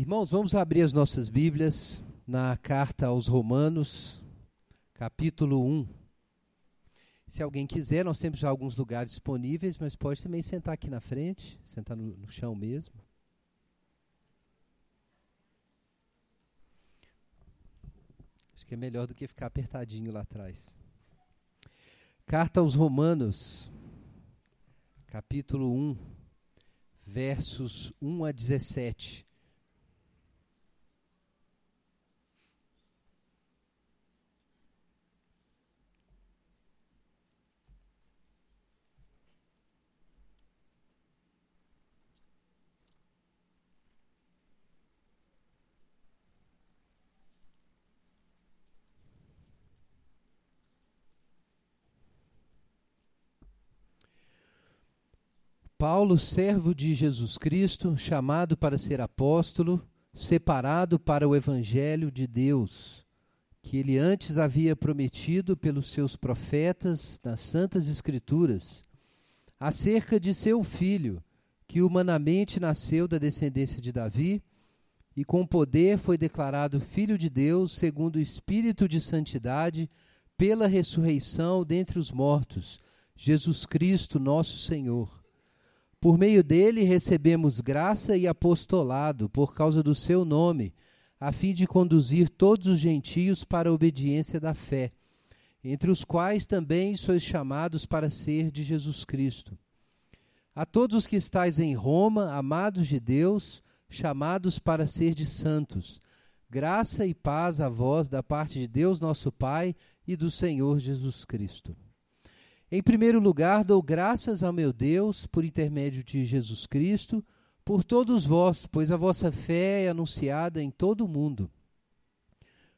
Irmãos, vamos abrir as nossas Bíblias na carta aos Romanos, capítulo 1. Se alguém quiser, nós temos já alguns lugares disponíveis, mas pode também sentar aqui na frente, sentar no, no chão mesmo. Acho que é melhor do que ficar apertadinho lá atrás. Carta aos Romanos, capítulo 1, versos 1 a 17. Paulo, servo de Jesus Cristo, chamado para ser apóstolo, separado para o evangelho de Deus, que ele antes havia prometido pelos seus profetas nas santas escrituras, acerca de seu filho, que humanamente nasceu da descendência de Davi, e com poder foi declarado filho de Deus, segundo o espírito de santidade, pela ressurreição dentre os mortos, Jesus Cristo, nosso Senhor por meio dele recebemos graça e apostolado por causa do seu nome, a fim de conduzir todos os gentios para a obediência da fé, entre os quais também sois chamados para ser de Jesus Cristo. A todos os que estáis em Roma, amados de Deus, chamados para ser de santos, graça e paz a vós da parte de Deus nosso Pai e do Senhor Jesus Cristo. Em primeiro lugar, dou graças ao meu Deus por intermédio de Jesus Cristo, por todos vós, pois a vossa fé é anunciada em todo o mundo.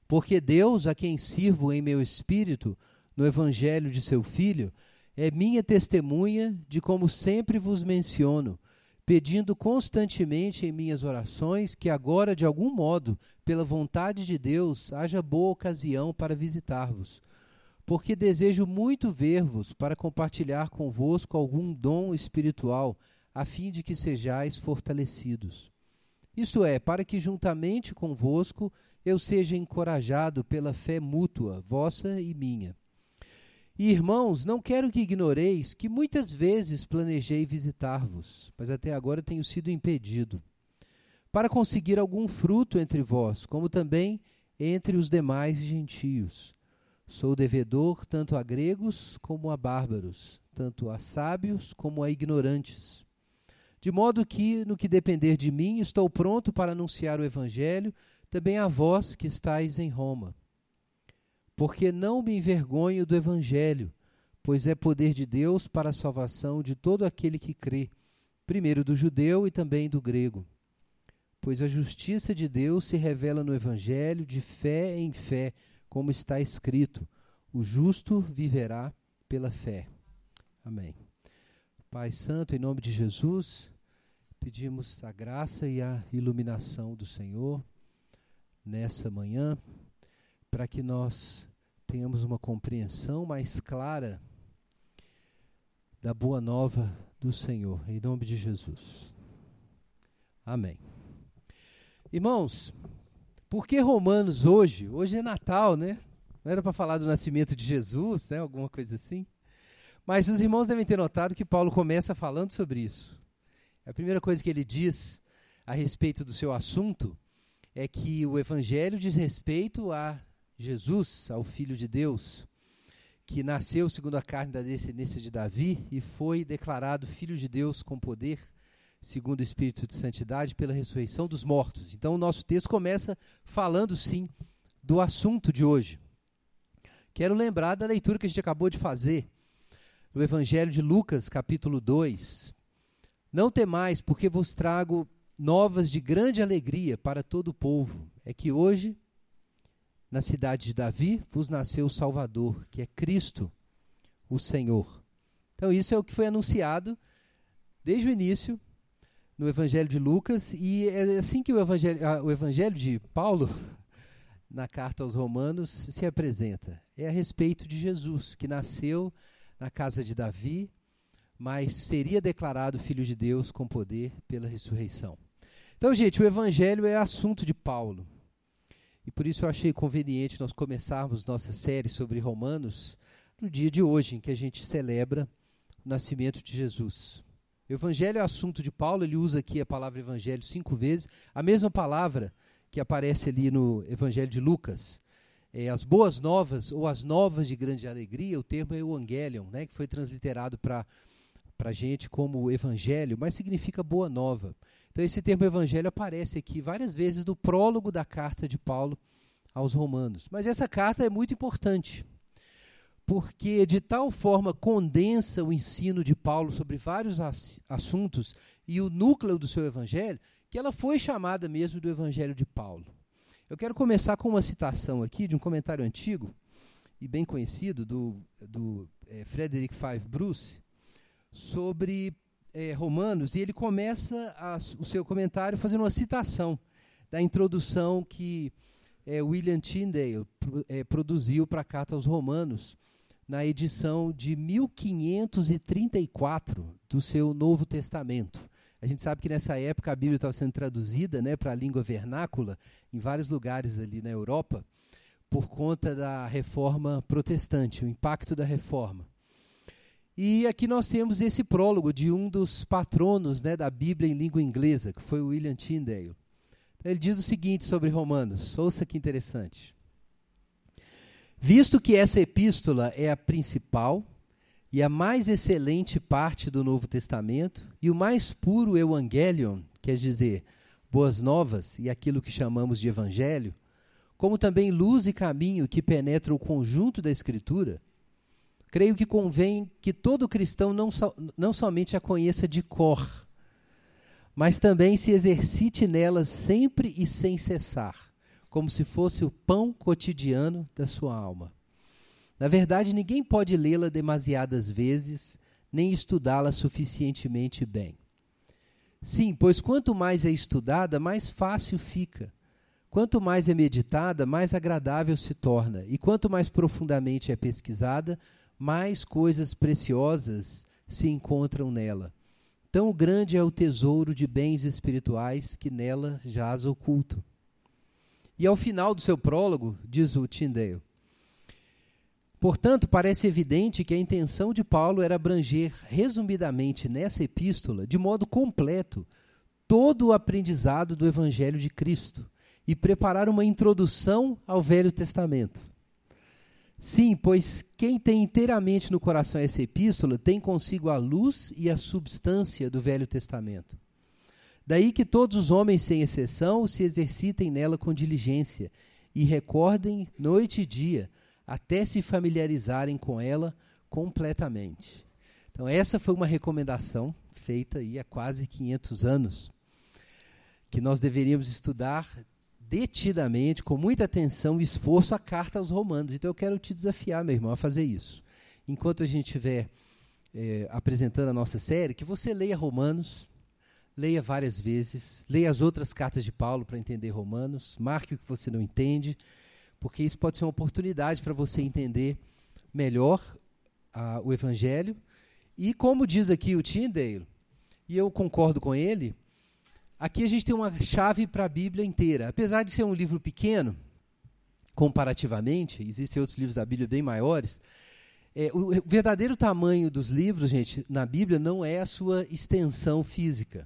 Porque Deus, a quem sirvo em meu espírito, no evangelho de seu Filho, é minha testemunha de como sempre vos menciono, pedindo constantemente em minhas orações que agora, de algum modo, pela vontade de Deus, haja boa ocasião para visitar-vos porque desejo muito ver-vos para compartilhar convosco algum dom espiritual, a fim de que sejais fortalecidos. Isto é, para que juntamente convosco eu seja encorajado pela fé mútua, vossa e minha. E, irmãos, não quero que ignoreis que muitas vezes planejei visitar-vos, mas até agora tenho sido impedido, para conseguir algum fruto entre vós, como também entre os demais gentios Sou devedor tanto a gregos como a bárbaros, tanto a sábios como a ignorantes. De modo que, no que depender de mim, estou pronto para anunciar o Evangelho também a vós que estáis em Roma. Porque não me envergonho do Evangelho, pois é poder de Deus para a salvação de todo aquele que crê, primeiro do judeu e também do grego. Pois a justiça de Deus se revela no Evangelho de fé em fé como está escrito: o justo viverá pela fé. Amém. Pai Santo, em nome de Jesus, pedimos a graça e a iluminação do Senhor nessa manhã, para que nós tenhamos uma compreensão mais clara da boa nova do Senhor, em nome de Jesus. Amém. Irmãos, por que Romanos hoje? Hoje é Natal, né? Não era para falar do nascimento de Jesus, né? Alguma coisa assim. Mas os irmãos devem ter notado que Paulo começa falando sobre isso. A primeira coisa que ele diz a respeito do seu assunto é que o evangelho diz respeito a Jesus, ao Filho de Deus, que nasceu segundo a carne da descendência de Davi e foi declarado Filho de Deus com poder segundo o Espírito de Santidade, pela ressurreição dos mortos. Então, o nosso texto começa falando, sim, do assunto de hoje. Quero lembrar da leitura que a gente acabou de fazer, no Evangelho de Lucas, capítulo 2. Não temais, porque vos trago novas de grande alegria para todo o povo. É que hoje, na cidade de Davi, vos nasceu o Salvador, que é Cristo, o Senhor. Então, isso é o que foi anunciado desde o início no Evangelho de Lucas, e é assim que o Evangelho, o evangelho de Paulo, na carta aos Romanos, se apresenta. É a respeito de Jesus, que nasceu na casa de Davi, mas seria declarado Filho de Deus com poder pela ressurreição. Então, gente, o evangelho é assunto de Paulo. E por isso eu achei conveniente nós começarmos nossa série sobre Romanos no dia de hoje, em que a gente celebra o nascimento de Jesus. Evangelho é assunto de Paulo, ele usa aqui a palavra evangelho cinco vezes, a mesma palavra que aparece ali no evangelho de Lucas. É, as boas novas, ou as novas de grande alegria, o termo é evangelion, né, que foi transliterado para a gente como evangelho, mas significa boa nova. Então, esse termo evangelho aparece aqui várias vezes no prólogo da carta de Paulo aos Romanos. Mas essa carta é muito importante, porque de tal forma condensa o ensino de Paulo sobre vários assuntos e o núcleo do seu evangelho, que ela foi chamada mesmo do evangelho de Paulo. Eu quero começar com uma citação aqui de um comentário antigo e bem conhecido do, do é, Frederick Five Bruce sobre é, Romanos, e ele começa a, o seu comentário fazendo uma citação da introdução que é, William Tyndale é, produziu para a Carta aos Romanos, na edição de 1534 do seu Novo Testamento. A gente sabe que nessa época a Bíblia estava sendo traduzida né, para a língua vernácula em vários lugares ali na Europa, por conta da reforma protestante, o impacto da reforma. E aqui nós temos esse prólogo de um dos patronos né, da Bíblia em língua inglesa, que foi William Tyndale. Ele diz o seguinte sobre Romanos, ouça que interessante. Visto que essa epístola é a principal e a mais excelente parte do Novo Testamento, e o mais puro Evangelion, quer dizer, boas novas e aquilo que chamamos de Evangelho, como também luz e caminho que penetra o conjunto da Escritura, creio que convém que todo cristão não, so, não somente a conheça de cor, mas também se exercite nela sempre e sem cessar, como se fosse o pão cotidiano da sua alma. Na verdade, ninguém pode lê-la demasiadas vezes, nem estudá-la suficientemente bem. Sim, pois quanto mais é estudada, mais fácil fica. Quanto mais é meditada, mais agradável se torna. E quanto mais profundamente é pesquisada, mais coisas preciosas se encontram nela. Tão grande é o tesouro de bens espirituais que nela jaz oculto. E ao final do seu prólogo, diz o Tyndale, Portanto, parece evidente que a intenção de Paulo era abranger, resumidamente nessa epístola, de modo completo, todo o aprendizado do Evangelho de Cristo e preparar uma introdução ao Velho Testamento. Sim, pois quem tem inteiramente no coração essa epístola tem consigo a luz e a substância do Velho Testamento. Daí que todos os homens, sem exceção, se exercitem nela com diligência e recordem noite e dia, até se familiarizarem com ela completamente. Então, essa foi uma recomendação feita aí há quase 500 anos, que nós deveríamos estudar detidamente, com muita atenção e esforço, a carta aos Romanos. Então eu quero te desafiar, meu irmão, a fazer isso. Enquanto a gente estiver é, apresentando a nossa série, que você leia Romanos, leia várias vezes, leia as outras cartas de Paulo para entender Romanos, marque o que você não entende, porque isso pode ser uma oportunidade para você entender melhor o Evangelho. E como diz aqui o Tyndale, e eu concordo com ele, Aqui a gente tem uma chave para a Bíblia inteira. Apesar de ser um livro pequeno, comparativamente, existem outros livros da Bíblia bem maiores. É, o verdadeiro tamanho dos livros, gente, na Bíblia não é a sua extensão física.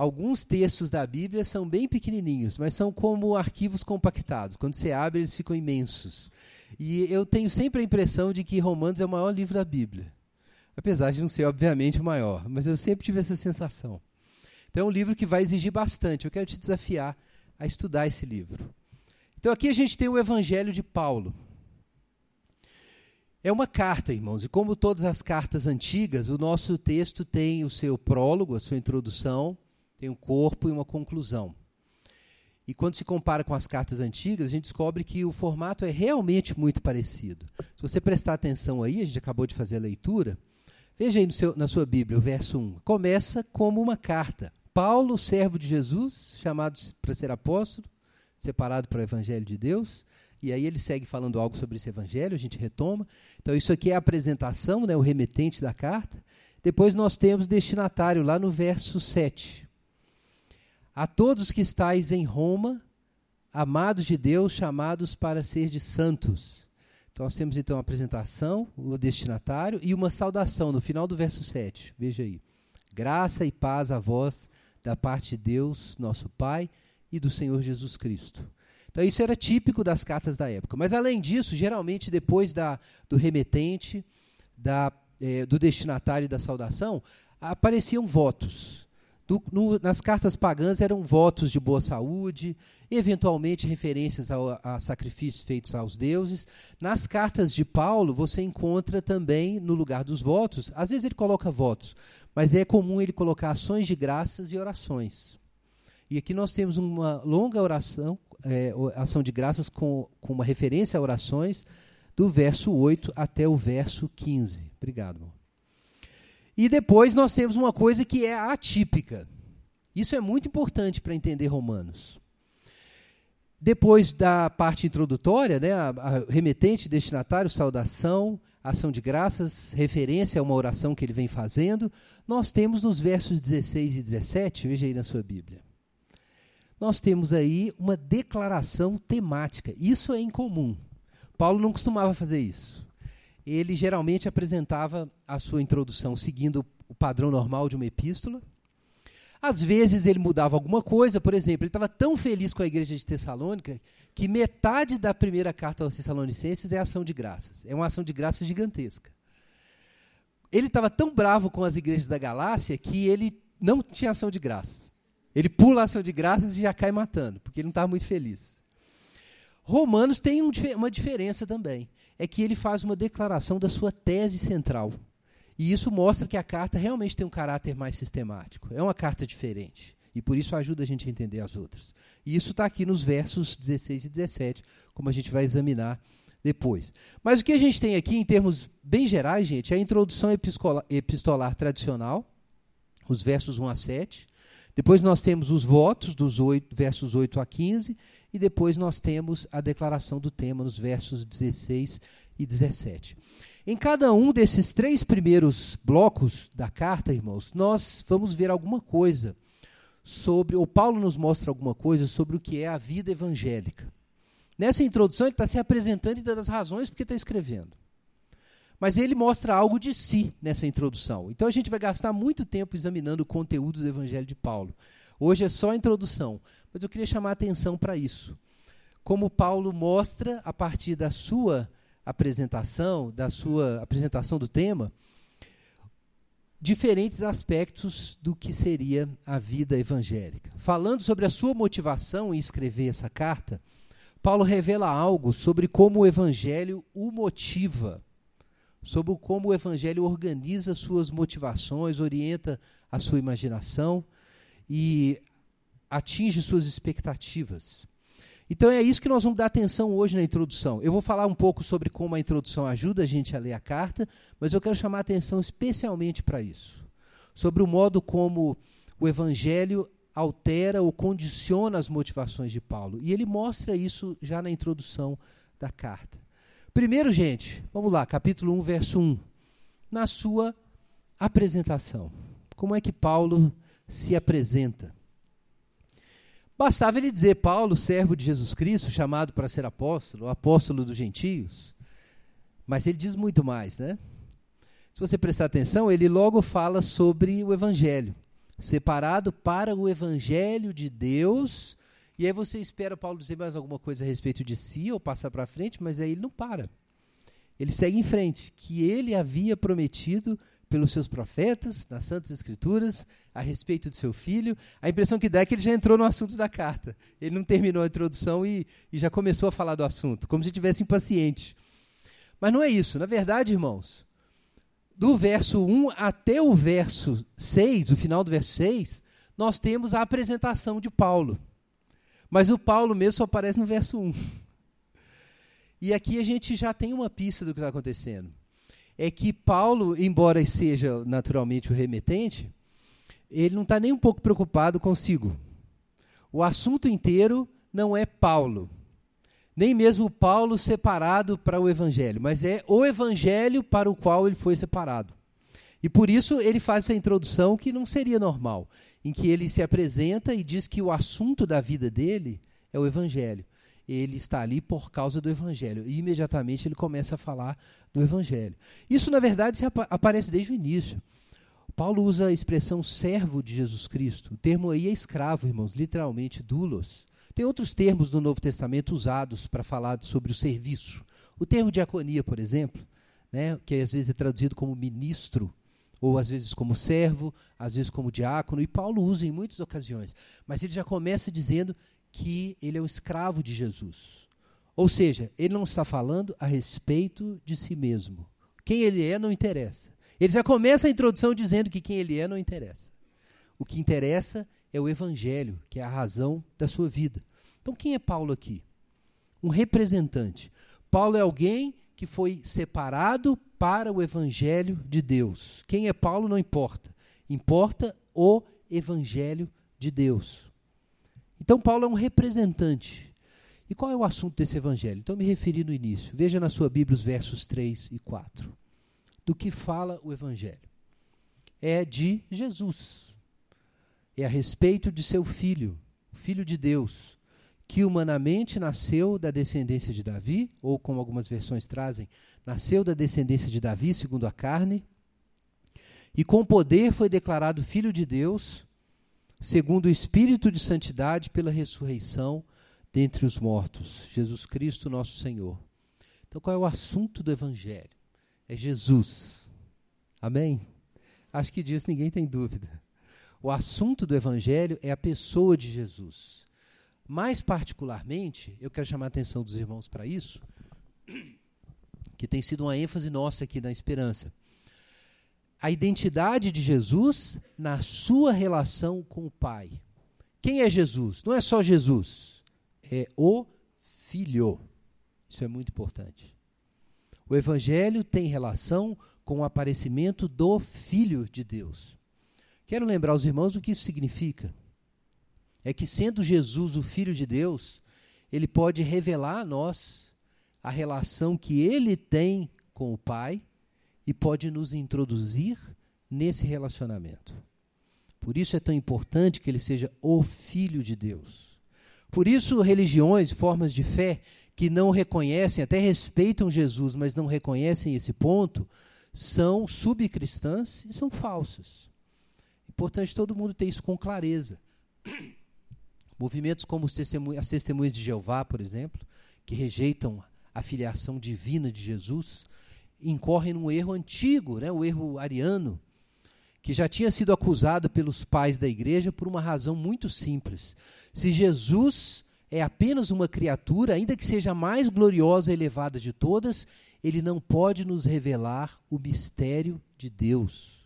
Alguns textos da Bíblia são bem pequenininhos, mas são como arquivos compactados. Quando você abre, eles ficam imensos. E eu tenho sempre a impressão de que Romanos é o maior livro da Bíblia. Apesar de não ser, obviamente, o maior. Mas eu sempre tive essa sensação. Então é um livro que vai exigir bastante. Eu quero te desafiar a estudar esse livro. Então aqui a gente tem o Evangelho de Paulo. É uma carta, irmãos, e como todas as cartas antigas, o nosso texto tem o seu prólogo, a sua introdução, tem um corpo e uma conclusão. E quando se compara com as cartas antigas, a gente descobre que o formato é realmente muito parecido. Se você prestar atenção aí, a gente acabou de fazer a leitura, veja aí seu, na sua Bíblia, o verso 1. Começa como uma carta. Paulo, servo de Jesus, chamado para ser apóstolo, separado para o evangelho de Deus. E aí ele segue falando algo sobre esse evangelho, a gente retoma. Então isso aqui é a apresentação, né, o remetente da carta. Depois nós temos destinatário lá no verso 7. A todos que estáis em Roma, amados de Deus, chamados para ser de santos. Então nós temos então a apresentação, o destinatário e uma saudação no final do verso 7. Veja aí. Graça e paz a vós da parte de Deus, nosso Pai, e do Senhor Jesus Cristo. Então isso era típico das cartas da época. Mas além disso, geralmente depois da, do remetente, da, eh, do destinatário e da saudação, apareciam votos. Do, no, nas cartas pagãs eram votos de boa saúde, eventualmente referências ao, a sacrifícios feitos aos deuses. Nas cartas de Paulo, você encontra também, no lugar dos votos, às vezes ele coloca votos, mas é comum ele colocar ações de graças e orações. E aqui nós temos uma longa oração, é, ação de graças com, com uma referência a orações, do verso 8 até o verso 15. Obrigado, irmão. E depois nós temos uma coisa que é atípica. Isso é muito importante para entender Romanos. Depois da parte introdutória, né, a, a remetente, destinatário, saudação, ação de graças, referência a uma oração que ele vem fazendo, nós temos nos versos 16 e 17, veja aí na sua Bíblia. Nós temos aí uma declaração temática. Isso é incomum. Paulo não costumava fazer isso ele geralmente apresentava a sua introdução seguindo o padrão normal de uma epístola. Às vezes ele mudava alguma coisa, por exemplo, ele estava tão feliz com a igreja de Tessalônica que metade da primeira carta aos Tessalonicenses é ação de graças. É uma ação de graças gigantesca. Ele estava tão bravo com as igrejas da Galácia que ele não tinha ação de graças. Ele pula a ação de graças e já cai matando, porque ele não estava muito feliz. Romanos tem um, uma diferença também é que ele faz uma declaração da sua tese central. E isso mostra que a carta realmente tem um caráter mais sistemático. É uma carta diferente. E por isso ajuda a gente a entender as outras. E isso está aqui nos versos 16 e 17, como a gente vai examinar depois. Mas o que a gente tem aqui, em termos bem gerais, gente, é a introdução epistolar, epistolar tradicional, os versos 1 a 7. Depois nós temos os votos, dos 8, versos 8 a 15 e depois nós temos a declaração do tema nos versos 16 e 17. Em cada um desses três primeiros blocos da carta, irmãos, nós vamos ver alguma coisa sobre, ou Paulo nos mostra alguma coisa sobre o que é a vida evangélica. Nessa introdução, ele está se apresentando e dando as razões porque está escrevendo. Mas ele mostra algo de si nessa introdução. Então a gente vai gastar muito tempo examinando o conteúdo do Evangelho de Paulo. Hoje é só a introdução, mas eu queria chamar a atenção para isso. Como Paulo mostra a partir da sua apresentação, da sua apresentação do tema, diferentes aspectos do que seria a vida evangélica. Falando sobre a sua motivação em escrever essa carta, Paulo revela algo sobre como o evangelho o motiva, sobre como o evangelho organiza suas motivações, orienta a sua imaginação e atinge suas expectativas. Então é isso que nós vamos dar atenção hoje na introdução. Eu vou falar um pouco sobre como a introdução ajuda a gente a ler a carta, mas eu quero chamar a atenção especialmente para isso. Sobre o modo como o evangelho altera ou condiciona as motivações de Paulo. E ele mostra isso já na introdução da carta. Primeiro, gente, vamos lá, capítulo 1, verso 1. Na sua apresentação. Como é que Paulo se apresenta. Bastava ele dizer Paulo, servo de Jesus Cristo, chamado para ser apóstolo, apóstolo dos gentios. Mas ele diz muito mais, né? Se você prestar atenção, ele logo fala sobre o evangelho, separado para o evangelho de Deus. E aí você espera Paulo dizer mais alguma coisa a respeito de si ou passar para frente, mas aí ele não para. Ele segue em frente, que ele havia prometido pelos seus profetas, nas Santas Escrituras, a respeito de seu filho. A impressão que dá é que ele já entrou no assunto da carta. Ele não terminou a introdução e, e já começou a falar do assunto, como se estivesse impaciente. Mas não é isso. Na verdade, irmãos, do verso 1 até o verso 6, o final do verso 6, nós temos a apresentação de Paulo. Mas o Paulo mesmo só aparece no verso 1. E aqui a gente já tem uma pista do que está acontecendo é que Paulo, embora seja naturalmente o remetente, ele não está nem um pouco preocupado consigo. O assunto inteiro não é Paulo, nem mesmo Paulo separado para o Evangelho, mas é o Evangelho para o qual ele foi separado. E por isso ele faz essa introdução que não seria normal. em que ele se apresenta e diz que o assunto da vida dele é o Evangelho. Ele está ali por causa do Evangelho. E imediatamente ele começa a falar do Evangelho. Isso, na verdade, aparece desde o início. Paulo usa a expressão servo de Jesus Cristo. O termo aí é escravo, irmãos, literalmente, doulos. Tem outros termos do Novo Testamento usados para falar sobre o serviço. O termo diaconia, por exemplo, né, que às vezes é traduzido como ministro, ou às vezes como servo, às vezes como diácono, e Paulo usa em muitas ocasiões. Mas ele já começa dizendo que ele é o escravo de Jesus. Ou seja, ele não está falando a respeito de si mesmo. Quem ele é não interessa. Ele já começa a introdução dizendo que quem ele é não interessa. O que interessa é o evangelho, que é a razão da sua vida. Então, quem é Paulo aqui? Um representante. Paulo é alguém que foi separado para o evangelho de Deus. Quem é Paulo não importa. Importa o evangelho de Deus. Então, Paulo é um representante. E qual é o assunto desse evangelho? Então, me referi no início. Veja na sua Bíblia os versos 3 e 4. Do que fala o evangelho? É de Jesus. É a respeito de seu filho, filho de Deus, que humanamente nasceu da descendência de Davi, ou como algumas versões trazem, nasceu da descendência de Davi, segundo a carne, e com poder foi declarado filho de Deus, segundo o espírito de santidade pela ressurreição dentre os mortos, Jesus Cristo, nosso Senhor. Então, qual é o assunto do evangelho? É Jesus. Amém? Acho que disso ninguém tem dúvida. O assunto do evangelho é a pessoa de Jesus. Mais particularmente, eu quero chamar a atenção dos irmãos para isso, que tem sido uma ênfase nossa aqui na esperança. A identidade de Jesus na sua relação com o Pai. Quem é Jesus? Não é só Jesus, é o Filho. Isso é muito importante. O Evangelho tem relação com o aparecimento do Filho de Deus. Quero lembrar aos irmãos o que isso significa é que, sendo Jesus o Filho de Deus, ele pode revelar a nós a relação que ele tem com o Pai e pode nos introduzir nesse relacionamento. Por isso é tão importante que ele seja o Filho de Deus. Por isso, religiões, formas de fé que não reconhecem, até respeitam Jesus, mas não reconhecem esse ponto, são subcristãs e são falsas. Importante todo mundo ter isso com clareza. Movimentos como as testemunhas de Jeová, por exemplo, que rejeitam a filiação divina de Jesus, incorrem num erro antigo, né, o erro ariano, que já tinha sido acusado pelos pais da igreja por uma razão muito simples. Se Jesus é apenas uma criatura, ainda que seja a mais gloriosa e elevada de todas, ele não pode nos revelar o mistério de Deus.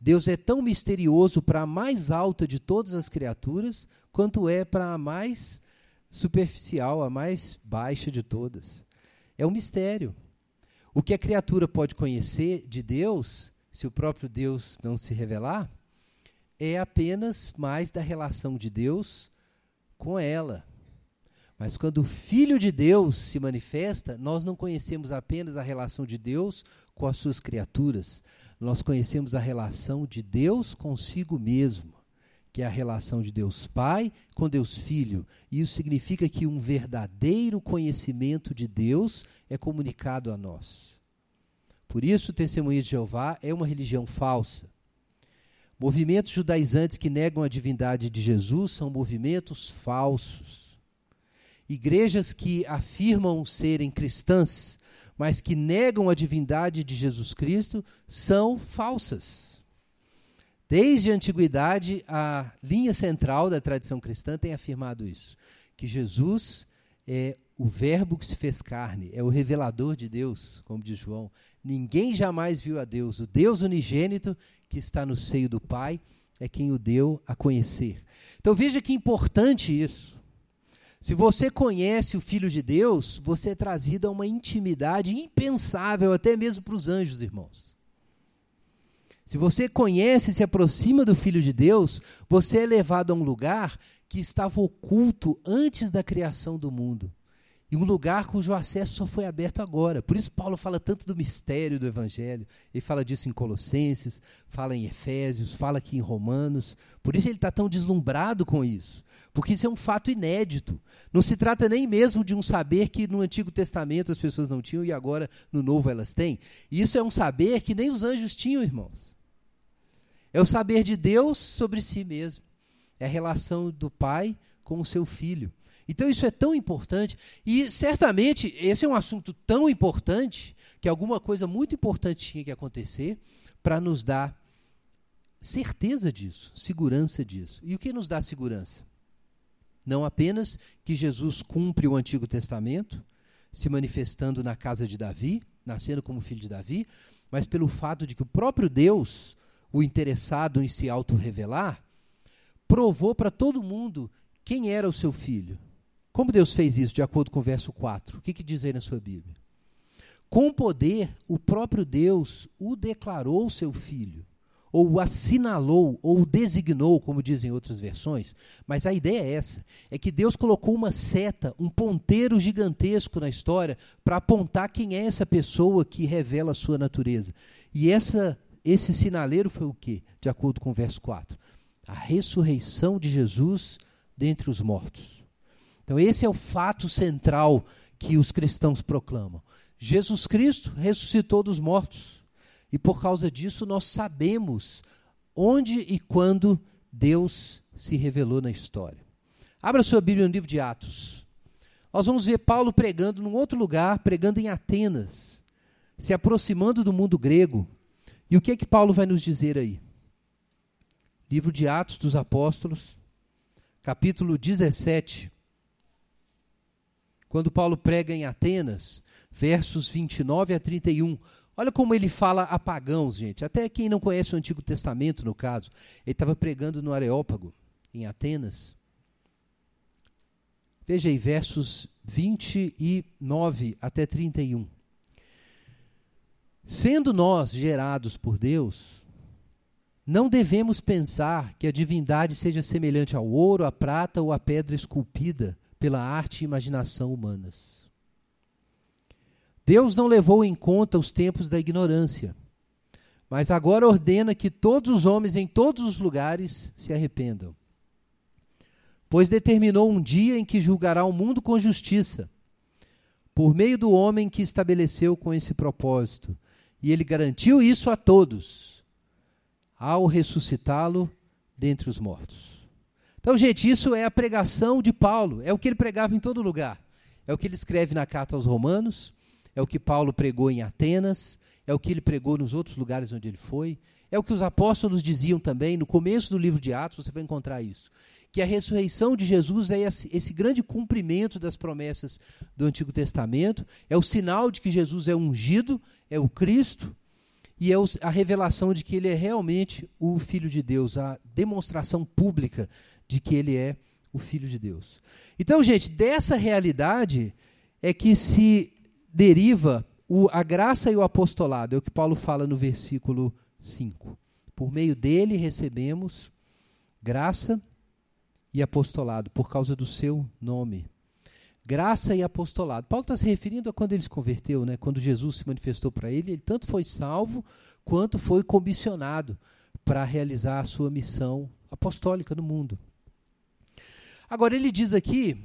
Deus é tão misterioso para a mais alta de todas as criaturas, quanto é para a mais superficial, a mais baixa de todas. É um mistério. O que a criatura pode conhecer de Deus, se o próprio Deus não se revelar, é apenas mais da relação de Deus com ela. Mas quando o Filho de Deus se manifesta, nós não conhecemos apenas a relação de Deus com as suas criaturas, nós conhecemos a relação de Deus consigo mesmo, que é a relação de Deus Pai com Deus Filho. E isso significa que um verdadeiro conhecimento de Deus é comunicado a nós. Por isso, o testemunho de Jeová é uma religião falsa. Movimentos judaizantes que negam a divindade de Jesus são movimentos falsos. Igrejas que afirmam serem cristãs mas que negam a divindade de Jesus Cristo são falsas. Desde a antiguidade, a linha central da tradição cristã tem afirmado isso: que Jesus é o Verbo que se fez carne, é o revelador de Deus, como diz João. Ninguém jamais viu a Deus. O Deus unigênito que está no seio do Pai é quem o deu a conhecer. Então veja que importante isso. Se você conhece o Filho de Deus, você é trazido a uma intimidade impensável até mesmo para os anjos, irmãos. Se você conhece e se aproxima do Filho de Deus, você é levado a um lugar que estava oculto antes da criação do mundo e um lugar cujo acesso só foi aberto agora. Por isso Paulo fala tanto do mistério do evangelho. Ele fala disso em Colossenses, fala em Efésios, fala aqui em Romanos. Por isso ele está tão deslumbrado com isso. Porque isso é um fato inédito. Não se trata nem mesmo de um saber que no Antigo Testamento as pessoas não tinham e agora no Novo elas têm. Isso é um saber que nem os anjos tinham, irmãos. É o saber de Deus sobre si mesmo. É a relação do Pai com o seu filho. Então isso é tão importante e certamente esse é um assunto tão importante que alguma coisa muito importante tinha que acontecer para nos dar certeza disso, segurança disso. E o que nos dá segurança? Não apenas que Jesus cumpre o Antigo Testamento, se manifestando na casa de Davi, nascendo como filho de Davi, mas pelo fato de que o próprio Deus, o interessado em se auto-revelar, provou para todo mundo quem era o seu filho. Como Deus fez isso, de acordo com o verso 4? O que, que diz aí na sua Bíblia? Com poder, o próprio Deus o declarou seu filho, ou o assinalou, ou o designou, como dizem outras versões. Mas a ideia é essa: é que Deus colocou uma seta, um ponteiro gigantesco na história, para apontar quem é essa pessoa que revela a sua natureza. E essa, esse sinaleiro foi o quê? De acordo com o verso 4. A ressurreição de Jesus dentre os mortos. Então, esse é o fato central que os cristãos proclamam. Jesus Cristo ressuscitou dos mortos. E por causa disso, nós sabemos onde e quando Deus se revelou na história. Abra sua Bíblia no livro de Atos. Nós vamos ver Paulo pregando num outro lugar, pregando em Atenas, se aproximando do mundo grego. E o que é que Paulo vai nos dizer aí? Livro de Atos dos Apóstolos, capítulo 17 quando Paulo prega em Atenas, versos 29 a 31. Olha como ele fala a pagãos, gente. Até quem não conhece o Antigo Testamento, no caso. Ele estava pregando no Areópago, em Atenas. Veja aí, versos 29 até 31. Sendo nós gerados por Deus, não devemos pensar que a divindade seja semelhante ao ouro, à prata ou à pedra esculpida pela arte e imaginação humanas. Deus não levou em conta os tempos da ignorância, mas agora ordena que todos os homens em todos os lugares se arrependam. Pois determinou um dia em que julgará o mundo com justiça, por meio do homem que estabeleceu com esse propósito, e ele garantiu isso a todos, ao ressuscitá-lo dentre os mortos. Então, gente, isso é a pregação de Paulo, é o que ele pregava em todo lugar. É o que ele escreve na carta aos Romanos, é o que Paulo pregou em Atenas, é o que ele pregou nos outros lugares onde ele foi, é o que os apóstolos diziam também, no começo do livro de Atos você vai encontrar isso. Que a ressurreição de Jesus é esse, grande cumprimento das promessas do Antigo Testamento, é o sinal de que Jesus é ungido, é o Cristo, e é a revelação de que ele é realmente o Filho de Deus, a demonstração pública de que ele é o Filho de Deus. Então, gente, dessa realidade é que se deriva o, a graça e o apostolado, é o que Paulo fala no versículo 5. Por meio dele recebemos graça e apostolado, por causa do seu nome. Graça e apostolado. Paulo está se referindo a quando ele se converteu, né? quando Jesus se manifestou para ele, ele tanto foi salvo quanto foi comissionado para realizar a sua missão apostólica no mundo. Agora, ele diz aqui,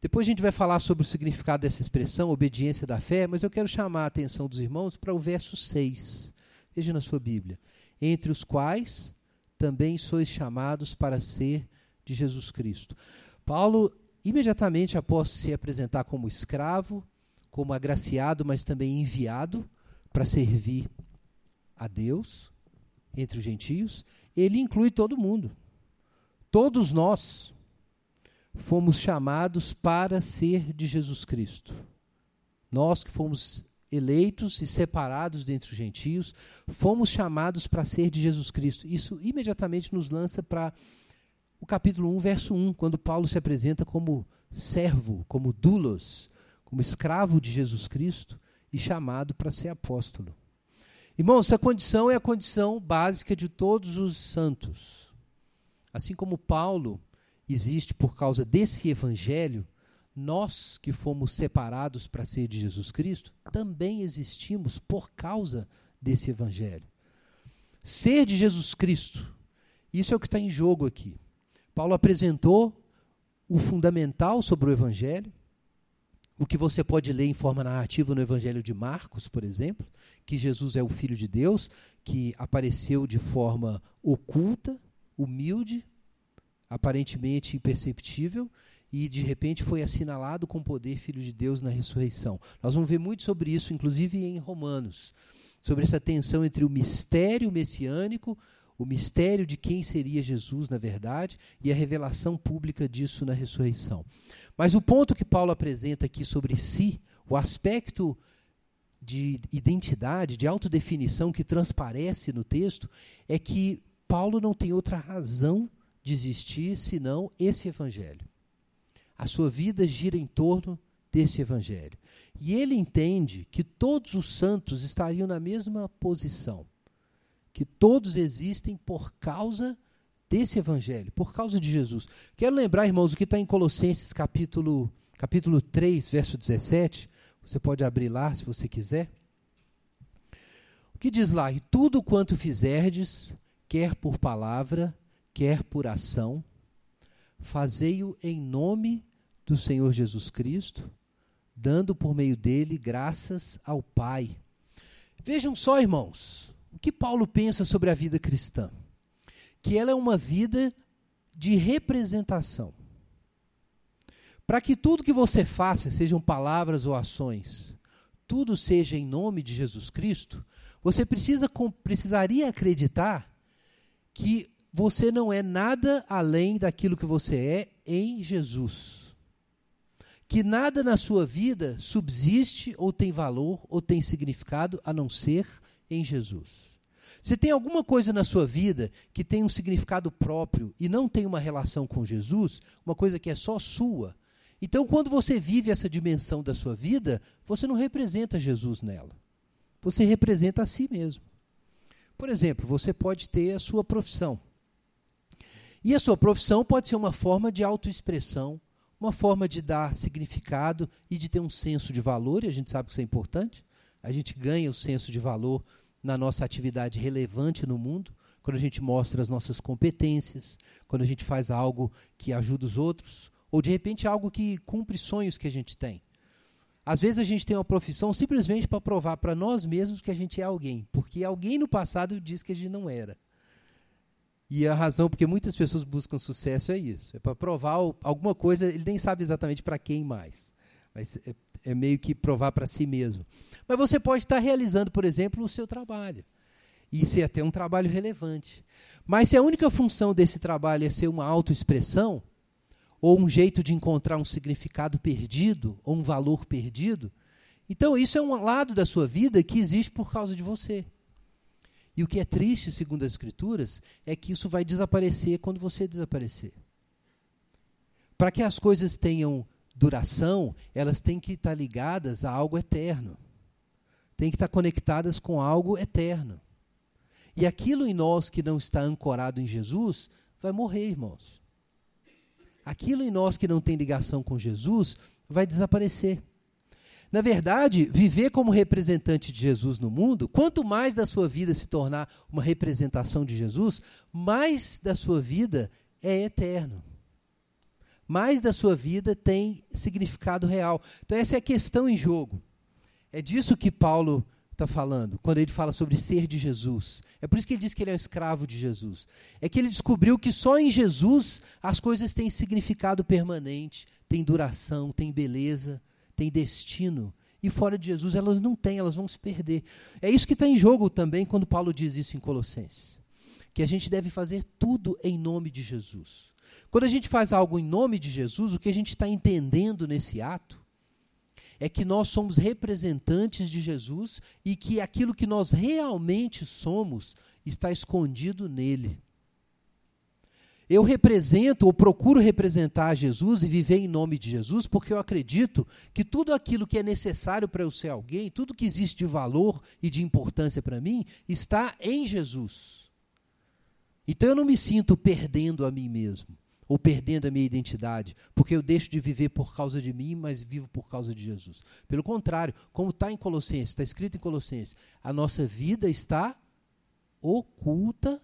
depois a gente vai falar sobre o significado dessa expressão, obediência da fé, mas eu quero chamar a atenção dos irmãos para o verso 6. Veja na sua Bíblia. Entre os quais também sois chamados para ser de Jesus Cristo. Paulo, imediatamente após se apresentar como escravo, como agraciado, mas também enviado para servir a Deus entre os gentios, ele inclui todo mundo. Todos nós fomos chamados para ser de Jesus Cristo. Nós que fomos eleitos e separados dentre os gentios, fomos chamados para ser de Jesus Cristo. Isso imediatamente nos lança para o capítulo 1, verso 1, quando Paulo se apresenta como servo, como doulos, como escravo de Jesus Cristo e chamado para ser apóstolo. Irmãos, essa condição é a condição básica de todos os santos. Assim como Paulo existe por causa desse evangelho, nós que fomos separados para ser de Jesus Cristo, também existimos por causa desse Evangelho. Ser de Jesus Cristo, isso é o que está em jogo aqui. Paulo apresentou o fundamental sobre o Evangelho, o que você pode ler em forma narrativa no Evangelho de Marcos, por exemplo, que Jesus é o Filho de Deus, que apareceu de forma oculta, humilde, aparentemente imperceptível, e de repente foi assinalado com poder Filho de Deus na ressurreição. Nós vamos ver muito sobre isso, inclusive em Romanos, sobre essa tensão entre o mistério messiânico, o mistério de quem seria Jesus na verdade e a revelação pública disso na ressurreição. Mas o ponto que Paulo apresenta aqui sobre si, o aspecto de identidade, de autodefinição que transparece no texto, é que Paulo não tem outra razão de existir senão esse evangelho. A sua vida gira em torno desse evangelho. E ele entende que todos os santos estariam na mesma posição, que todos existem por causa desse evangelho, por causa de Jesus. Quero lembrar, irmãos, o que está em Colossenses capítulo, capítulo 3, verso 17. Você pode abrir lá se você quiser. O que diz lá? E tudo quanto fizerdes, quer por palavra, quer por ação, fazei-o em nome do Senhor Jesus Cristo, dando por meio dele graças ao Pai. Vejam só, irmãos, o que Paulo pensa sobre a vida cristã? Que ela é uma vida de representação. Para que tudo que você faça, sejam palavras ou ações, tudo seja em nome de Jesus Cristo, você precisa precisaria acreditar que você não é nada além daquilo que você é em Jesus. Que nada na sua vida subsiste ou tem valor ou tem significado a não ser em Jesus. Se tem alguma coisa na sua vida que tem um significado próprio e não tem uma relação com Jesus, uma coisa que é só sua, então quando você vive essa dimensão da sua vida, você não representa Jesus nela. Você representa a si mesmo. Por exemplo, você pode ter a sua profissão. E a sua profissão pode ser uma forma de autoexpressão, uma forma de dar significado e de ter um senso de valor, e a gente sabe que isso é importante. A gente ganha o senso de valor na nossa atividade relevante no mundo, quando a gente mostra as nossas competências, quando a gente faz algo que ajuda os outros, ou de repente algo que cumpre sonhos que a gente tem. Às vezes a gente tem uma profissão simplesmente para provar para nós mesmos que a gente é alguém, porque alguém no passado disse que a gente não era. E a razão porque muitas pessoas buscam sucesso é isso. É para provar alguma coisa, ele nem sabe exatamente para quem mais. Mas é, é meio que provar para si mesmo. Mas você pode estar realizando, por exemplo, o seu trabalho. E ser até um trabalho relevante. Mas se a única função desse trabalho é ser uma autoexpressão, ou um jeito de encontrar um significado perdido, ou um valor perdido, então isso é um lado da sua vida que existe por causa de você. E o que é triste, segundo as Escrituras, é que isso vai desaparecer quando você desaparecer. Para que as coisas tenham duração, elas têm que estar ligadas a algo eterno. Têm que estar conectadas com algo eterno. E aquilo em nós que não está ancorado em Jesus vai morrer, irmãos. Aquilo em nós que não tem ligação com Jesus vai desaparecer. Na verdade, viver como representante de Jesus no mundo, quanto mais da sua vida se tornar uma representação de Jesus, mais da sua vida é eterno. Mais da sua vida tem significado real. Então, essa é a questão em jogo. É disso que Paulo está falando, quando ele fala sobre ser de Jesus. É por isso que ele diz que ele é um escravo de Jesus. É que ele descobriu que só em Jesus as coisas têm significado permanente, têm duração, têm beleza têm destino. E fora de Jesus elas não têm, elas vão se perder. É isso que está em jogo também quando Paulo diz isso em Colossenses. Que a gente deve fazer tudo em nome de Jesus. Quando a gente faz algo em nome de Jesus, o que a gente está entendendo nesse ato é que nós somos representantes de Jesus e que aquilo que nós realmente somos está escondido nele. Eu represento ou procuro representar Jesus e viver em nome de Jesus porque eu acredito que tudo aquilo que é necessário para eu ser alguém, tudo que existe de valor e de importância para mim, está em Jesus. Então eu não me sinto perdendo a mim mesmo. Ou perdendo a minha identidade, porque eu deixo de viver por causa de mim, mas vivo por causa de Jesus. Pelo contrário, como está em Colossenses, está escrito em Colossenses, a nossa vida está oculta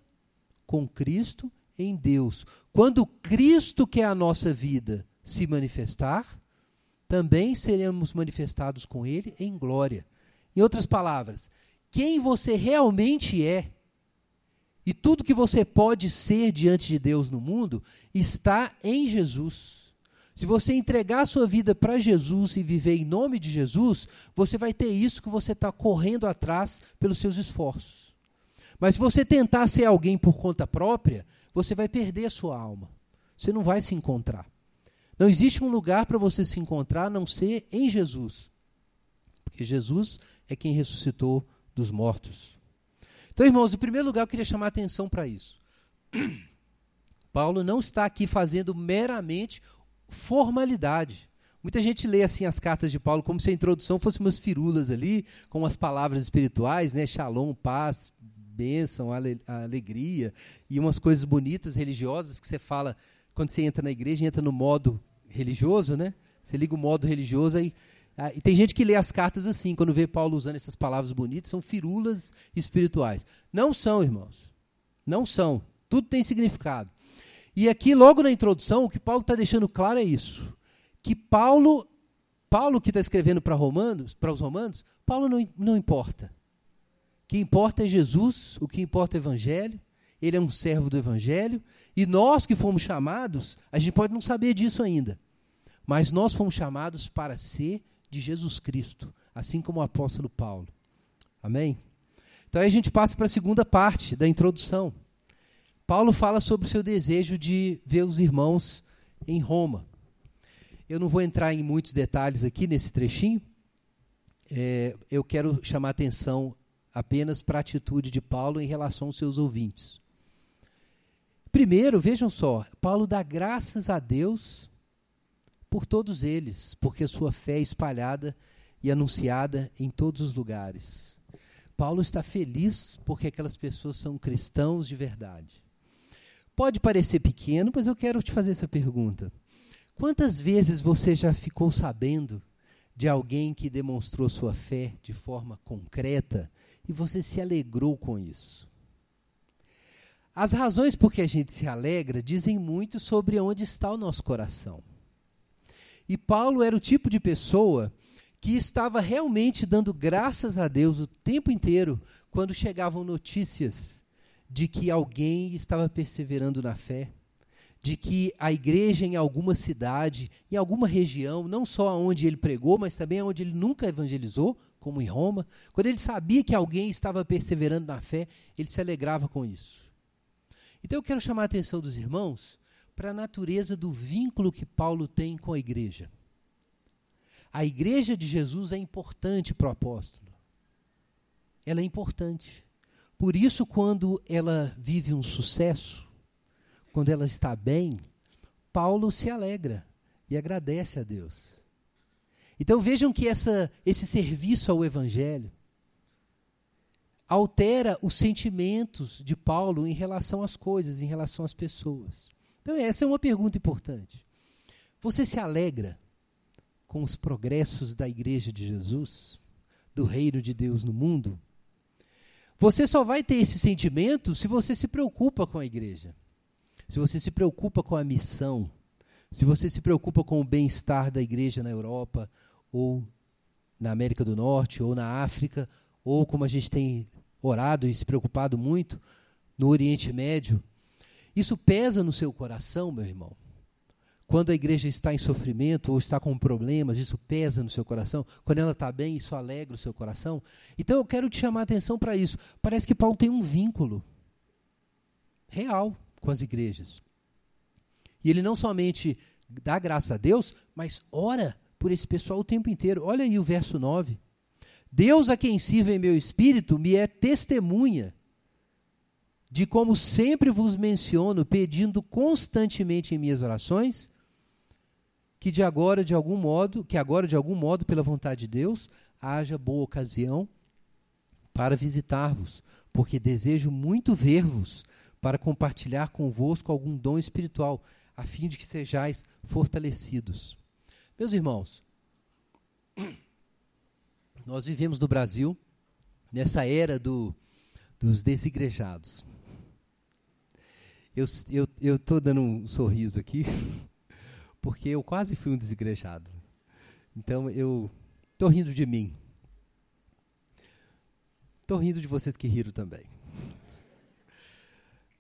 com Cristo em Deus. Quando Cristo, que é a nossa vida, se manifestar, também seremos manifestados com Ele em glória. Em outras palavras, quem você realmente é e tudo que você pode ser diante de Deus no mundo está em Jesus. Se você entregar a sua vida para Jesus e viver em nome de Jesus, você vai ter isso que você está correndo atrás pelos seus esforços. Mas se você tentar ser alguém por conta própria, você vai perder a sua alma. Você não vai se encontrar. Não existe um lugar para você se encontrar a não ser em Jesus. Porque Jesus é quem ressuscitou dos mortos. Então, irmãos, em primeiro lugar, eu queria chamar a atenção para isso. Paulo não está aqui fazendo meramente formalidade. Muita gente lê assim as cartas de Paulo como se a introdução fosse umas firulas ali, com as palavras espirituais, né? Shalom, paz, bênção, ale, alegria e umas coisas bonitas religiosas que você fala quando você entra na igreja, entra no modo religioso, né? Você liga o modo religioso aí. Ah, e tem gente que lê as cartas assim, quando vê Paulo usando essas palavras bonitas, são firulas espirituais. Não são, irmãos. Não são. Tudo tem significado. E aqui, logo na introdução, o que Paulo está deixando claro é isso: que Paulo, Paulo que está escrevendo para Romanos, para os Romanos, Paulo não, não importa. O que importa é Jesus, o que importa é o Evangelho, ele é um servo do Evangelho, e nós que fomos chamados, a gente pode não saber disso ainda, mas nós fomos chamados para ser de Jesus Cristo, assim como o apóstolo Paulo. Amém? Então aí a gente passa para a segunda parte da introdução. Paulo fala sobre o seu desejo de ver os irmãos em Roma. Eu não vou entrar em muitos detalhes aqui nesse trechinho. É, eu quero chamar atenção apenas para a atitude de Paulo em relação aos seus ouvintes. Primeiro, vejam só, Paulo dá graças a Deus por todos eles, porque a sua fé é espalhada e anunciada em todos os lugares. Paulo está feliz porque aquelas pessoas são cristãos de verdade. Pode parecer pequeno, mas eu quero te fazer essa pergunta. Quantas vezes você já ficou sabendo de alguém que demonstrou sua fé de forma concreta e você se alegrou com isso. As razões por que a gente se alegra dizem muito sobre onde está o nosso coração. E Paulo era o tipo de pessoa que estava realmente dando graças a Deus o tempo inteiro quando chegavam notícias de que alguém estava perseverando na fé, de que a igreja em alguma cidade, em alguma região, não só onde ele pregou, mas também onde ele nunca evangelizou, como em Roma, quando ele sabia que alguém estava perseverando na fé, ele se alegrava com isso. Então eu quero chamar a atenção dos irmãos para a natureza do vínculo que Paulo tem com a igreja. A igreja de Jesus é importante para o apóstolo. Ela é importante. Por isso, quando ela vive um sucesso, quando ela está bem, Paulo se alegra e agradece a Deus. Então vejam que essa, esse serviço ao Evangelho altera os sentimentos de Paulo em relação às coisas, em relação às pessoas. Então, essa é uma pergunta importante. Você se alegra com os progressos da Igreja de Jesus, do reino de Deus no mundo? Você só vai ter esse sentimento se você se preocupa com a igreja, se você se preocupa com a missão, se você se preocupa com o bem-estar da igreja na Europa, ou na América do Norte, ou na África, ou como a gente tem orado e se preocupado muito, no Oriente Médio. Isso pesa no seu coração, meu irmão. Quando a igreja está em sofrimento ou está com problemas, isso pesa no seu coração. Quando ela está bem, isso alegra o seu coração. Então eu quero te chamar a atenção para isso. Parece que Paulo tem um vínculo real com as igrejas. E ele não somente dá graça a Deus, mas ora por esse pessoal o tempo inteiro. Olha aí o verso 9. Deus a quem sirva em meu espírito me é testemunha de como sempre vos menciono, pedindo constantemente em minhas orações, que de agora de algum modo, que agora de algum modo pela vontade de Deus, haja boa ocasião para visitar-vos, porque desejo muito ver-vos para compartilhar convosco algum dom espiritual, a fim de que sejais fortalecidos. Meus irmãos, nós vivemos no Brasil nessa era do, dos desigrejados. Eu estou dando um sorriso aqui, porque eu quase fui um desigrejado. Então eu estou rindo de mim. Estou rindo de vocês que riram também.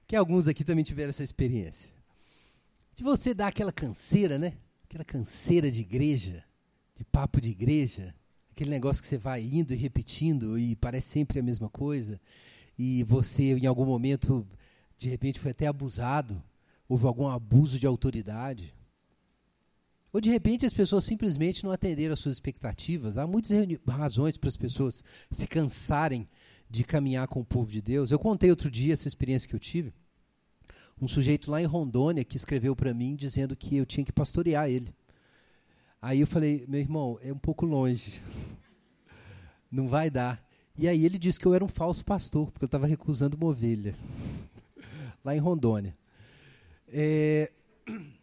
Que alguns aqui também tiveram essa experiência de você dar aquela canseira, né? Aquela canseira de igreja, de papo de igreja, aquele negócio que você vai indo e repetindo e parece sempre a mesma coisa, e você em algum momento de repente foi até abusado, houve algum abuso de autoridade. Ou de repente as pessoas simplesmente não atenderam às suas expectativas. Há muitas razões para as pessoas se cansarem de caminhar com o povo de Deus. Eu contei outro dia essa experiência que eu tive um sujeito lá em Rondônia que escreveu para mim dizendo que eu tinha que pastorear ele. Aí eu falei, meu irmão, é um pouco longe. Não vai dar. E aí ele disse que eu era um falso pastor, porque eu estava recusando uma ovelha. Lá em Rondônia. É...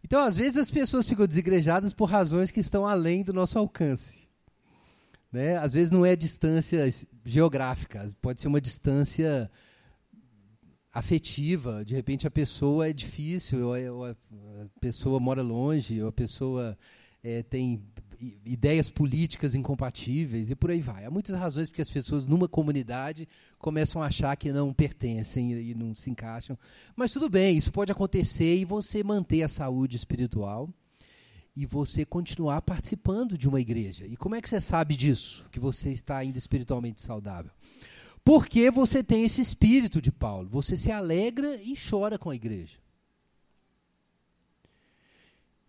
Então, às vezes, as pessoas ficam desigrejadas por razões que estão além do nosso alcance. Né? Às vezes não é distância geográfica, pode ser uma distância afetiva. De repente a pessoa é difícil, ou, a pessoa mora longe, ou a pessoa é, tem ideias políticas incompatíveis e por aí vai. Há muitas razões porque as pessoas numa comunidade começam a achar que não pertencem e não se encaixam. Mas tudo bem, isso pode acontecer e você manter a saúde espiritual e você continuar participando de uma igreja. E como é que você sabe disso? Que você está ainda espiritualmente saudável? Porque você tem esse espírito de Paulo. Você se alegra e chora com a igreja.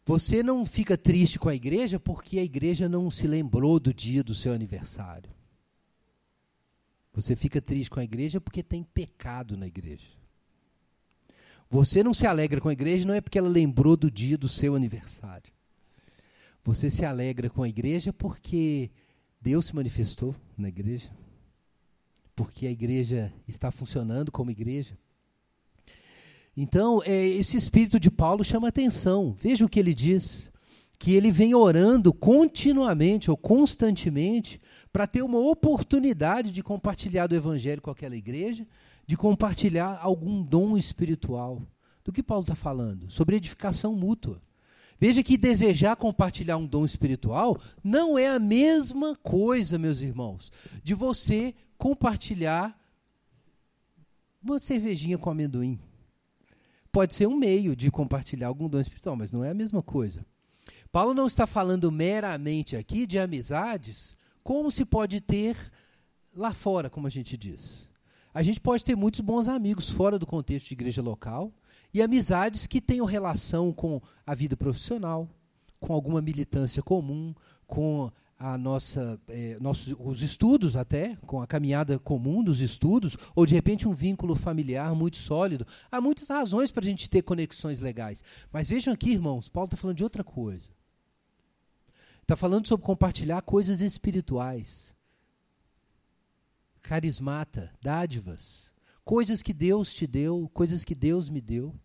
Você não fica triste com a igreja porque a igreja não se lembrou do dia do seu aniversário. Você fica triste com a igreja porque tem pecado na igreja. Você não se alegra com a igreja não é porque ela lembrou do dia do seu aniversário. Você se alegra com a igreja porque Deus se manifestou na igreja porque a igreja está funcionando como igreja. Então, é, esse espírito de Paulo chama atenção. Veja o que ele diz: que ele vem orando continuamente ou constantemente para ter uma oportunidade de compartilhar do evangelho com aquela igreja, de compartilhar algum dom espiritual. Do que Paulo está falando? Sobre edificação mútua. Veja que desejar compartilhar um dom espiritual não é a mesma coisa, meus irmãos, de você compartilhar uma cervejinha com amendoim. Pode ser um meio de compartilhar algum dom espiritual, mas não é a mesma coisa. Paulo não está falando meramente aqui de amizades como se pode ter lá fora, como a gente diz. A gente pode ter muitos bons amigos fora do contexto de igreja local e amizades que tenham relação com a vida profissional, com alguma militância comum, com a nossa, eh, nossos, os estudos até, com a caminhada comum dos estudos, ou de repente um vínculo familiar muito sólido. Há muitas razões para a gente ter conexões legais. Mas vejam aqui, irmãos, Paulo está falando de outra coisa. Está falando sobre compartilhar coisas espirituais. Carismata, dádivas. Coisas que Deus te deu, coisas que Deus me deu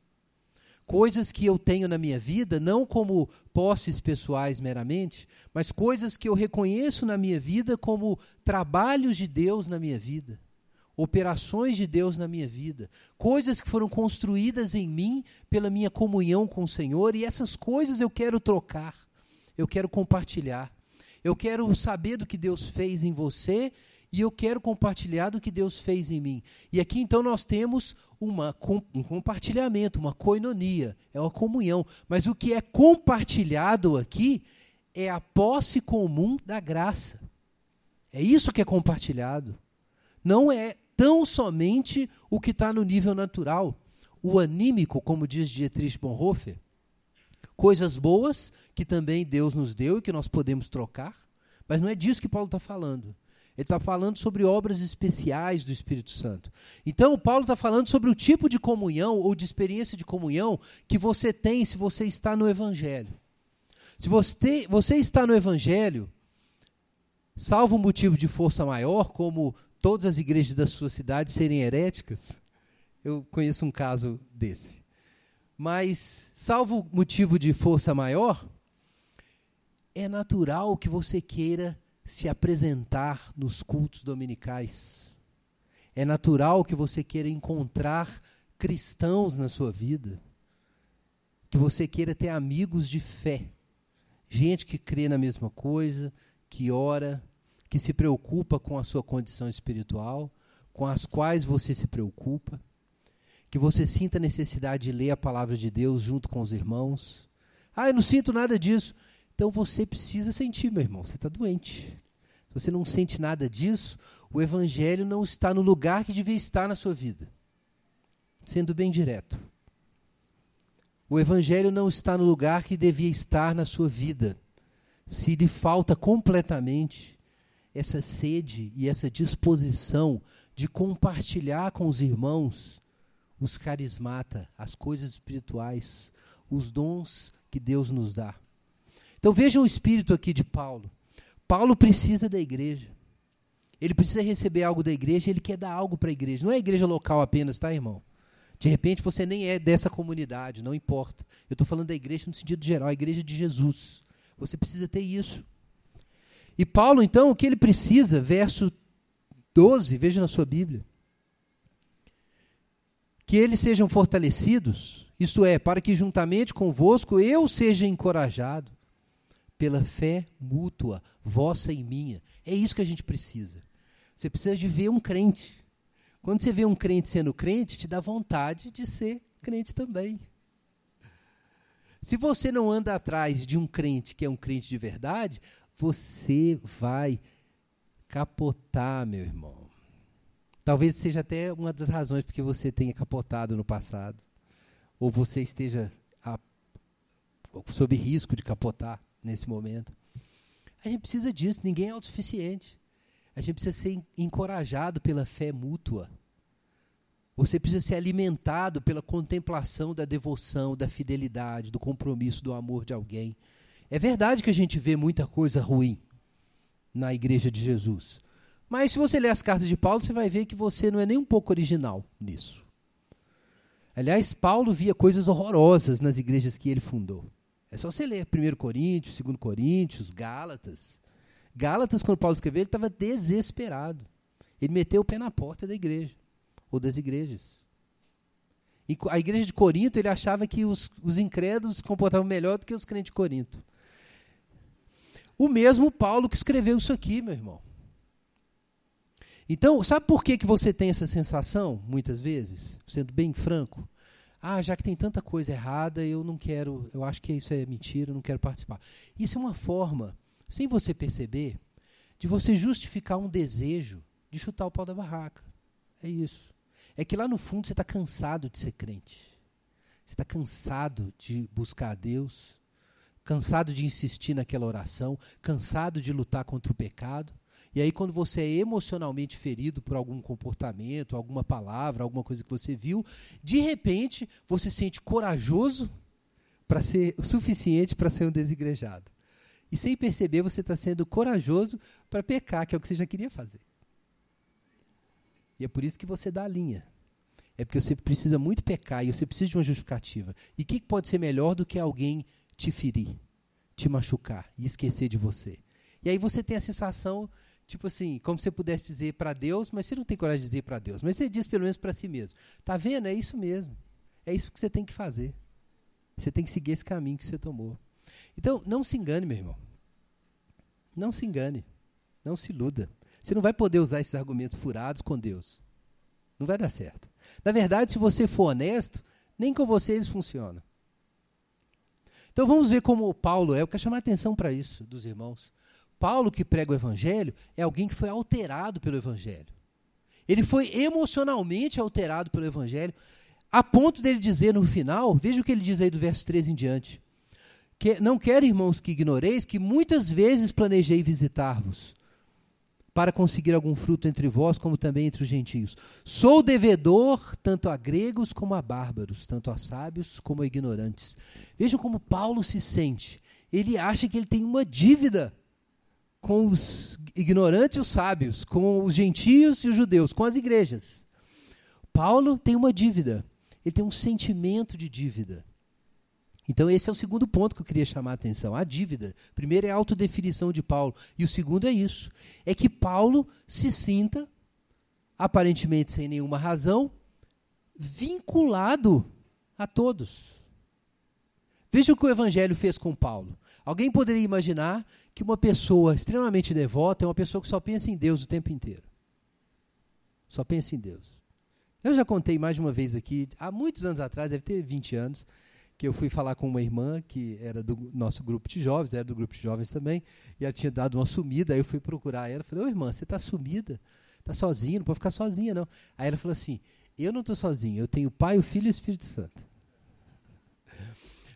coisas que eu tenho na minha vida, não como posses pessoais meramente, mas coisas que eu reconheço na minha vida como trabalhos de Deus na minha vida, operações de Deus na minha vida, coisas que foram construídas em mim pela minha comunhão com o Senhor, e essas coisas eu quero trocar, eu quero compartilhar. Eu quero saber do que Deus fez em você e eu quero compartilhar do que Deus fez em mim. E aqui então nós temos uma, um compartilhamento, uma coinonia, é uma comunhão. Mas o que é compartilhado aqui é a posse comum da graça. É isso que é compartilhado. Não é tão somente o que está no nível natural. O anímico, como diz Dietrich Bonhoeffer, coisas boas que também Deus nos deu e que nós podemos trocar, mas não é disso que Paulo está falando. Ele está falando sobre obras especiais do Espírito Santo. Então, Paulo está falando sobre o tipo de comunhão ou de experiência de comunhão que você tem se você está no Evangelho. Se você, você está no Evangelho, salvo um motivo de força maior, como todas as igrejas da sua cidade serem heréticas, eu conheço um caso desse. Mas, salvo motivo de força maior, é natural que você queira se apresentar nos cultos dominicais. É natural que você queira encontrar cristãos na sua vida. Que você queira ter amigos de fé. Gente que crê na mesma coisa, que ora, que se preocupa com a sua condição espiritual, com as quais você se preocupa. Que você sinta necessidade de ler a palavra de Deus junto com os irmãos. Ah, eu não sinto nada disso. Então você precisa sentir, meu irmão. Você está doente. Se você não sente nada disso, o Evangelho não está no lugar que devia estar na sua vida. Sendo bem direto. O Evangelho não está no lugar que devia estar na sua vida. Se lhe falta completamente essa sede e essa disposição de compartilhar com os irmãos os carismata, as coisas espirituais, os dons que Deus nos dá. Então vejam o espírito aqui de Paulo. Paulo precisa da igreja. Ele precisa receber algo da igreja, ele quer dar algo para a igreja. Não é a igreja local apenas, tá, irmão? De repente você nem é dessa comunidade, não importa. Eu estou falando da igreja no sentido geral, a igreja de Jesus. Você precisa ter isso. E Paulo, então, o que ele precisa, verso 12, veja na sua Bíblia. Que eles sejam fortalecidos, isto é, para que juntamente convosco eu seja encorajado pela fé mútua, vossa e minha. É isso que a gente precisa. Você precisa de ver um crente. Quando você vê um crente sendo crente, te dá vontade de ser crente também. Se você não anda atrás de um crente que é um crente de verdade, você vai capotar, meu irmão. Talvez seja até uma das razões porque você tenha capotado no passado. Ou você esteja a, sob risco de capotar nesse momento. A gente precisa disso, ninguém é autossuficiente. A gente precisa ser encorajado pela fé mútua. Você precisa ser alimentado pela contemplação da devoção, da fidelidade, do compromisso, do amor de alguém. É verdade que a gente vê muita coisa ruim na igreja de Jesus. Mas se você ler as cartas de Paulo, você vai ver que você não é nem um pouco original nisso. Aliás, Paulo via coisas horrorosas nas igrejas que ele fundou. É só você ler 1 Coríntios, 2 Coríntios, Gálatas. Gálatas, quando Paulo escreveu, ele estava desesperado. Ele meteu o pé na porta da igreja, ou das igrejas. E a igreja de Corinto, ele achava que os, os incrédulos se comportavam melhor do que os crentes de Corinto. O mesmo Paulo que escreveu isso aqui, meu irmão. Então, sabe por que, que você tem essa sensação, muitas vezes? Sendo bem franco ah, já que tem tanta coisa errada, eu não quero, eu acho que isso é mentira, eu não quero participar. Isso é uma forma, sem você perceber, de você justificar um desejo de chutar o pau da barraca. É isso. É que lá no fundo você está cansado de ser crente. Você está cansado de buscar a Deus, cansado de insistir naquela oração, cansado de lutar contra o pecado. E aí, quando você é emocionalmente ferido por algum comportamento, alguma palavra, alguma coisa que você viu, de repente você se sente corajoso para ser o suficiente para ser um desigrejado. E sem perceber, você está sendo corajoso para pecar, que é o que você já queria fazer. E é por isso que você dá a linha. É porque você precisa muito pecar e você precisa de uma justificativa. E o que pode ser melhor do que alguém te ferir, te machucar e esquecer de você? E aí você tem a sensação tipo assim, como você pudesse dizer para Deus, mas você não tem coragem de dizer para Deus, mas você diz pelo menos para si mesmo. Tá vendo? É isso mesmo. É isso que você tem que fazer. Você tem que seguir esse caminho que você tomou. Então, não se engane, meu irmão. Não se engane. Não se iluda. Você não vai poder usar esses argumentos furados com Deus. Não vai dar certo. Na verdade, se você for honesto, nem com você eles funcionam. Então vamos ver como o Paulo é. Eu quero chamar a atenção para isso dos irmãos. Paulo, que prega o Evangelho, é alguém que foi alterado pelo Evangelho. Ele foi emocionalmente alterado pelo Evangelho, a ponto dele dizer no final, veja o que ele diz aí do verso 13 em diante. Que, não quero, irmãos, que ignoreis que muitas vezes planejei visitar-vos, para conseguir algum fruto entre vós, como também entre os gentios. Sou devedor tanto a gregos como a bárbaros, tanto a sábios como a ignorantes. Vejam como Paulo se sente. Ele acha que ele tem uma dívida com os ignorantes e os sábios, com os gentios e os judeus, com as igrejas. Paulo tem uma dívida. ele tem um sentimento de dívida. Então, esse é o segundo ponto que eu queria chamar a atenção: a dívida. Primeiro é a autodefinição de Paulo. E o segundo é isso: é que Paulo se sinta, aparentemente sem nenhuma razão, vinculado a todos. Veja o que o Evangelho fez com Paulo. Alguém poderia imaginar que uma pessoa extremamente devota é uma pessoa que só pensa em Deus o tempo inteiro. Só pensa em Deus. Eu já contei mais de uma vez aqui, há muitos anos atrás, deve ter 20 anos, que eu fui falar com uma irmã que era do nosso grupo de jovens, era do grupo de jovens também, e ela tinha dado uma sumida, aí eu fui procurar ela, falei, ô irmã, você está sumida? Está sozinha, não pode ficar sozinha não. Aí ela falou assim, eu não estou sozinho, eu tenho o Pai, o Filho e o Espírito Santo.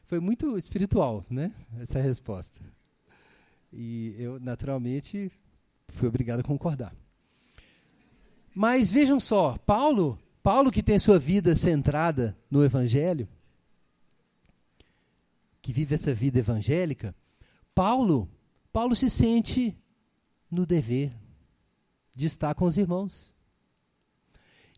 Foi muito espiritual, né, essa resposta. E eu, naturalmente, fui obrigado a concordar. Mas vejam só, Paulo, Paulo que tem sua vida centrada no Evangelho, que vive essa vida evangélica, Paulo, Paulo se sente no dever de estar com os irmãos.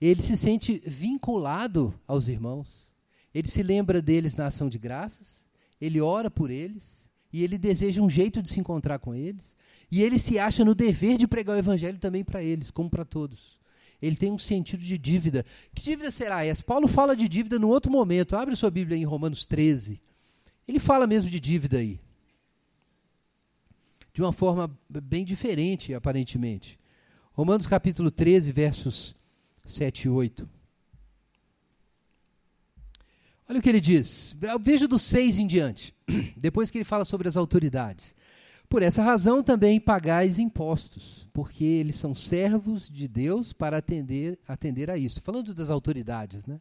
Ele se sente vinculado aos irmãos. Ele se lembra deles na ação de graças, ele ora por eles e ele deseja um jeito de se encontrar com eles. E ele se acha no dever de pregar o evangelho também para eles, como para todos. Ele tem um sentido de dívida. Que dívida será essa? Paulo fala de dívida no outro momento. Abre sua Bíblia em Romanos 13. Ele fala mesmo de dívida aí. De uma forma bem diferente, aparentemente. Romanos capítulo 13, versos 7 e 8. Olha o que ele diz. Veja do 6 em diante. Depois que ele fala sobre as autoridades. Por essa razão também pagais impostos, porque eles são servos de Deus para atender, atender a isso. Falando das autoridades, né?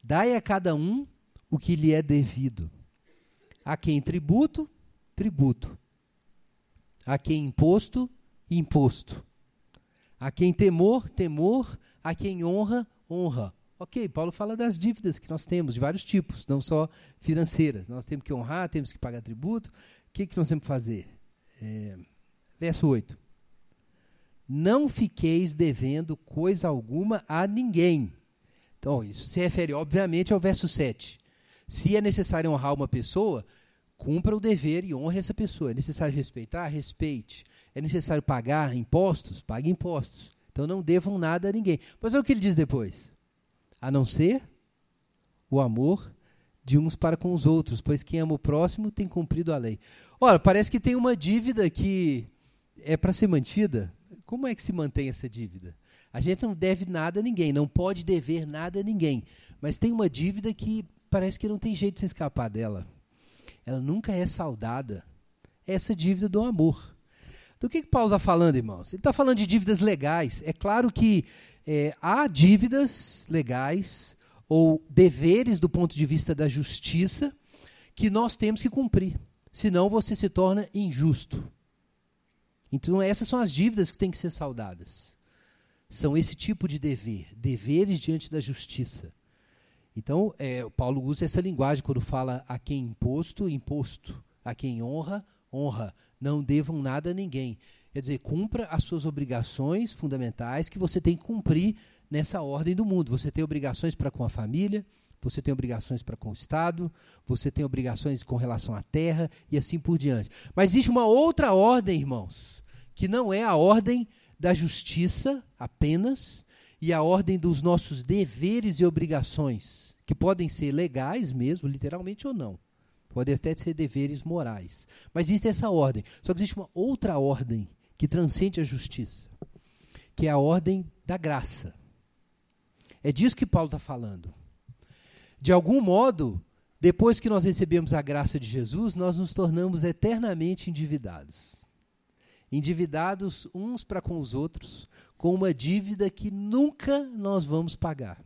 Dai a cada um o que lhe é devido. A quem tributo, tributo. A quem imposto, imposto. A quem temor, temor. A quem honra, honra. Ok, Paulo fala das dívidas que nós temos, de vários tipos, não só financeiras. Nós temos que honrar, temos que pagar tributo. O que, que nós temos que fazer? É, verso 8. Não fiqueis devendo coisa alguma a ninguém. Então, isso se refere, obviamente, ao verso 7. Se é necessário honrar uma pessoa, cumpra o dever e honre essa pessoa. É necessário respeitar? Respeite. É necessário pagar impostos? Pague impostos. Então não devam nada a ninguém. Mas é o que ele diz depois. A não ser o amor de uns para com os outros, pois quem ama o próximo tem cumprido a lei. Ora, parece que tem uma dívida que é para ser mantida. Como é que se mantém essa dívida? A gente não deve nada a ninguém, não pode dever nada a ninguém. Mas tem uma dívida que parece que não tem jeito de se escapar dela ela nunca é saudada. É essa dívida do amor. Do que, que Paulo está falando, irmãos? Ele está falando de dívidas legais. É claro que é, há dívidas legais ou deveres do ponto de vista da justiça que nós temos que cumprir. Senão você se torna injusto. Então, essas são as dívidas que têm que ser saudadas. São esse tipo de dever, deveres diante da justiça. Então, é, Paulo usa essa linguagem quando fala a quem imposto, imposto. A quem honra, honra. Não devam nada a ninguém. Quer dizer, cumpra as suas obrigações fundamentais que você tem que cumprir nessa ordem do mundo. Você tem obrigações para com a família, você tem obrigações para com o Estado, você tem obrigações com relação à terra e assim por diante. Mas existe uma outra ordem, irmãos, que não é a ordem da justiça apenas e a ordem dos nossos deveres e obrigações que podem ser legais mesmo, literalmente ou não. Podem até ser deveres morais. Mas existe essa ordem. Só que existe uma outra ordem que transcende a justiça, que é a ordem da graça. É disso que Paulo está falando. De algum modo, depois que nós recebemos a graça de Jesus, nós nos tornamos eternamente endividados. Endividados uns para com os outros, com uma dívida que nunca nós vamos pagar.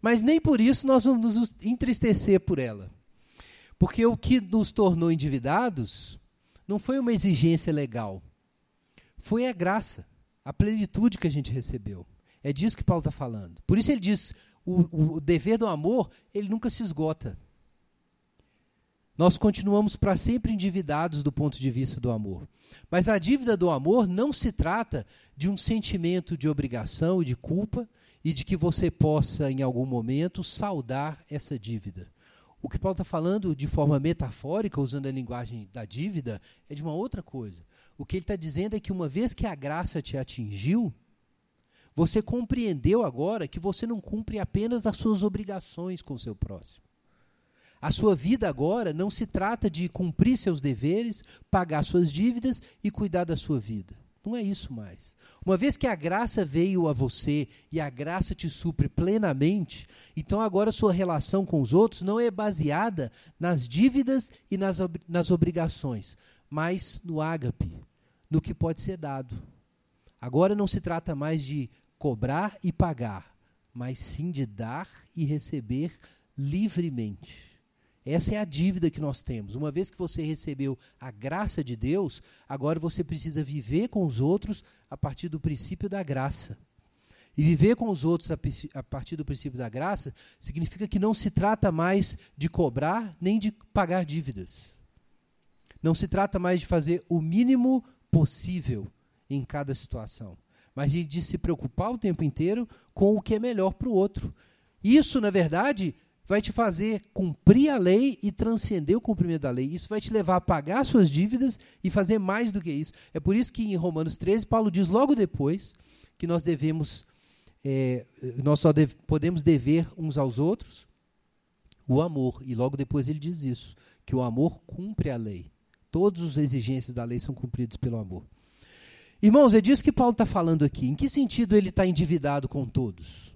Mas nem por isso nós vamos nos entristecer por ela. Porque o que nos tornou endividados não foi uma exigência legal, foi a graça, a plenitude que a gente recebeu. É disso que Paulo está falando. Por isso ele diz: o, o, dever do amor, ele nunca se esgota. nós continuamos para sempre endividados do ponto de vista do amor. Mas a dívida do amor não se trata de um sentimento de obrigação e de culpa e de que você possa, em algum momento, saldar essa dívida. O que Paulo está falando de forma metafórica, usando a linguagem da dívida, é de uma outra coisa. O que ele está dizendo é que uma vez que a graça te atingiu, você compreendeu agora que você não cumpre apenas as suas obrigações com o seu próximo. A sua vida agora não se trata de cumprir seus deveres, pagar suas dívidas e cuidar da sua vida. Não é isso mais. Uma vez que a graça veio a você e a graça te supre plenamente, então agora sua relação com os outros não é baseada nas dívidas e nas, ob nas obrigações, mas no ágape, no que pode ser dado. Agora não se trata mais de cobrar e pagar, mas sim de dar e receber livremente. Essa é a dívida que nós temos. Uma vez que você recebeu a graça de Deus, agora você precisa viver com os outros a partir do princípio da graça. E viver com os outros a, partir do princípio da graça significa que não se trata mais de cobrar nem de pagar dívidas. Não se trata mais de fazer o mínimo possível em cada situação, mas de, de se preocupar o tempo inteiro com o que é melhor para o outro. Isso, na verdade, vai te fazer cumprir a lei e transcender o cumprimento da lei. Isso vai te levar a pagar suas dívidas e fazer mais do que isso. É por isso que em Romanos 13, Paulo diz logo depois que nós devemos, é, nós só deve, podemos dever uns aos outros o amor. E logo depois ele diz isso, que o amor cumpre a lei. Todas as exigências da lei são cumpridas pelo amor. Irmãos, é disso que Paulo está falando aqui. Em que sentido ele está endividado com todos?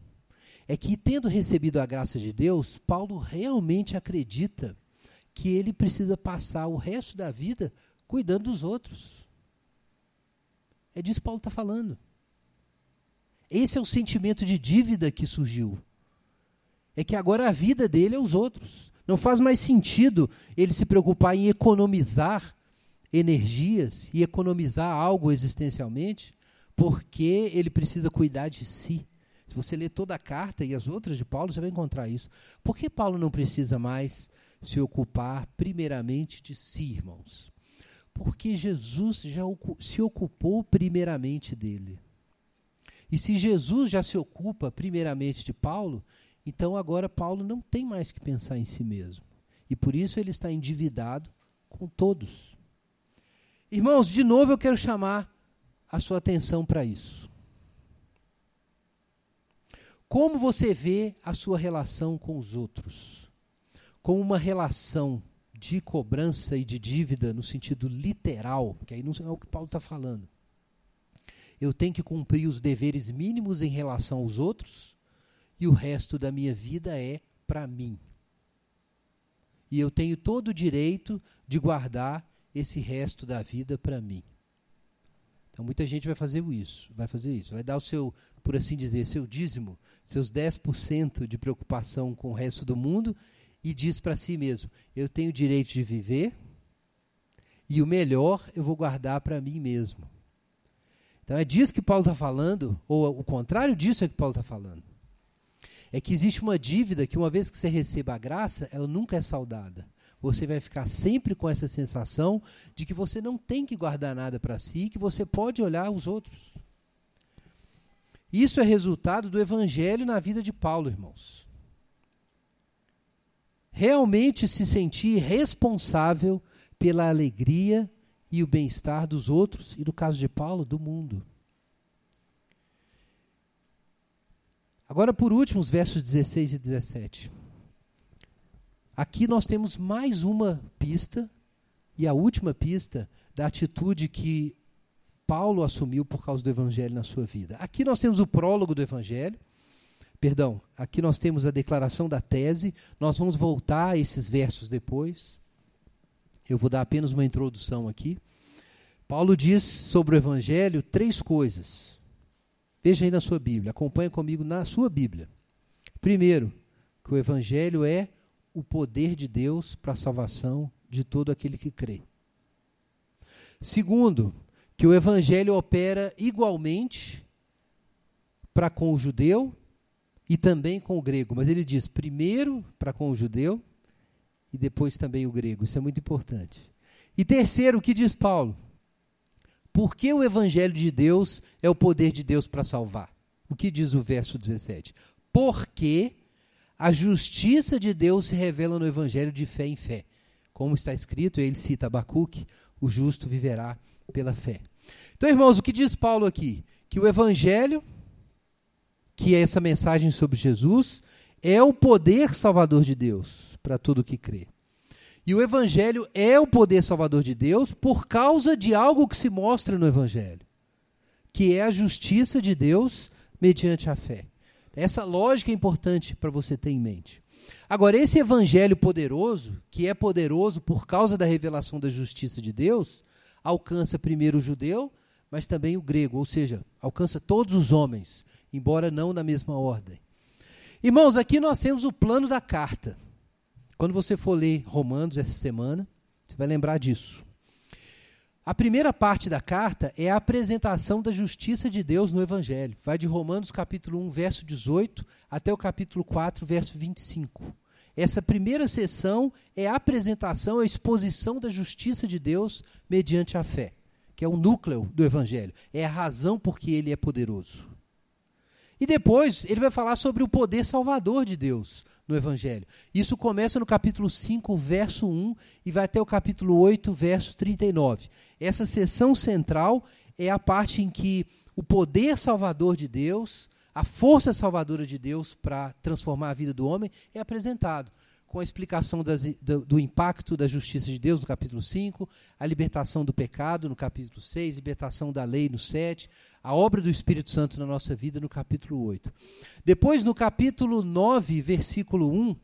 é que, tendo recebido a graça de Deus, Paulo realmente acredita que ele precisa passar o resto da vida cuidando dos outros. É disso que Paulo está falando. Esse é o sentimento de dívida que surgiu. É que agora a vida dele é os outros. Não faz mais sentido ele se preocupar em economizar energias e economizar algo existencialmente, porque ele precisa cuidar de si. Se você ler toda a carta e as outras de Paulo, você vai encontrar isso. Por que Paulo não precisa mais se ocupar primeiramente de si, irmãos? Porque Jesus já se ocupou primeiramente dele. E se Jesus já se ocupa primeiramente de Paulo, então agora Paulo não tem mais que pensar em si mesmo. E por isso ele está endividado com todos. Irmãos, de novo eu quero chamar a sua atenção para isso. Como você vê a sua relação com os outros? Como uma relação de cobrança e de dívida no sentido literal, que aí não é o que Paulo está falando. Eu tenho que cumprir os deveres mínimos em relação aos outros e o resto da minha vida é para mim. E eu tenho todo o direito de guardar esse resto da vida para mim. Então muita gente vai fazer isso, vai fazer isso, vai dar o seu, por assim dizer, seu dízimo, seus 10% de preocupação com o resto do mundo e diz para si mesmo: eu tenho o direito de viver e o melhor eu vou guardar para mim mesmo. Então é disso que Paulo está falando, ou o contrário disso é que Paulo está falando. É que existe uma dívida que, uma vez que você receba a graça, ela nunca é saudada você vai ficar sempre com essa sensação de que você não tem que guardar nada para si, que você pode olhar os outros. Isso é resultado do evangelho na vida de Paulo, irmãos. Realmente se sentir responsável pela alegria e o bem-estar dos outros, e no caso de Paulo, do mundo. Agora, por último, os versos 16 e 17. Aqui nós temos mais uma pista, e a última pista da atitude que Paulo assumiu por causa do evangelho na sua vida. Aqui nós temos o prólogo do evangelho, perdão, aqui nós temos a declaração da tese, nós vamos voltar a esses versos depois. Eu vou dar apenas uma introdução aqui. Paulo diz sobre o evangelho três coisas. Veja aí na sua Bíblia, acompanhe comigo na sua Bíblia. Primeiro, que o evangelho é o poder de Deus para a salvação de todo aquele que crê. Segundo, que o evangelho opera igualmente para com o judeu e também com o grego, mas ele diz primeiro para com o judeu e depois também o grego. Isso é muito importante. E terceiro, o que diz Paulo? Por que o evangelho de Deus é o poder de Deus para salvar? O que diz o verso 17? Porque a justiça de Deus se revela no evangelho de fé em fé. Como está escrito, ele cita Abacuque, o justo viverá pela fé. Então, irmãos, o que diz Paulo aqui? Que o evangelho, que é essa mensagem sobre Jesus, é o poder salvador de Deus para todo que crê. E o Evangelho é o poder salvador de Deus por causa de algo que se mostra no Evangelho, que é a justiça de Deus mediante a fé. Essa lógica é importante para você ter em mente. Agora, esse Evangelho poderoso, que é poderoso por causa da revelação da justiça de Deus, alcança primeiro o judeu, mas também o grego, ou seja, alcança todos os homens, embora não na mesma ordem. Irmãos, aqui nós temos o plano da carta. Quando você for ler Romanos essa semana, você vai lembrar disso. A primeira parte da carta é a apresentação da justiça de Deus no Evangelho. Vai de Romanos capítulo 1, verso 18, até o capítulo 4, verso 25. Essa primeira sessão é a apresentação, a exposição da justiça de Deus mediante a fé, que é o núcleo do Evangelho. É a razão por que ele é poderoso. E depois ele vai falar sobre o poder salvador de Deus, no Evangelho. Isso começa no capítulo 5, verso 1 e vai até o capítulo 8, verso 39. Essa sessão central é a parte em que o poder salvador de Deus, a força salvadora de Deus para transformar a vida do homem é apresentado com a explicação das, do, do, impacto da justiça de Deus no capítulo 5, a libertação do pecado no capítulo 6, libertação da lei no 7, a obra do Espírito Santo na nossa vida no capítulo 8. Depois, no capítulo 9, versículo 1,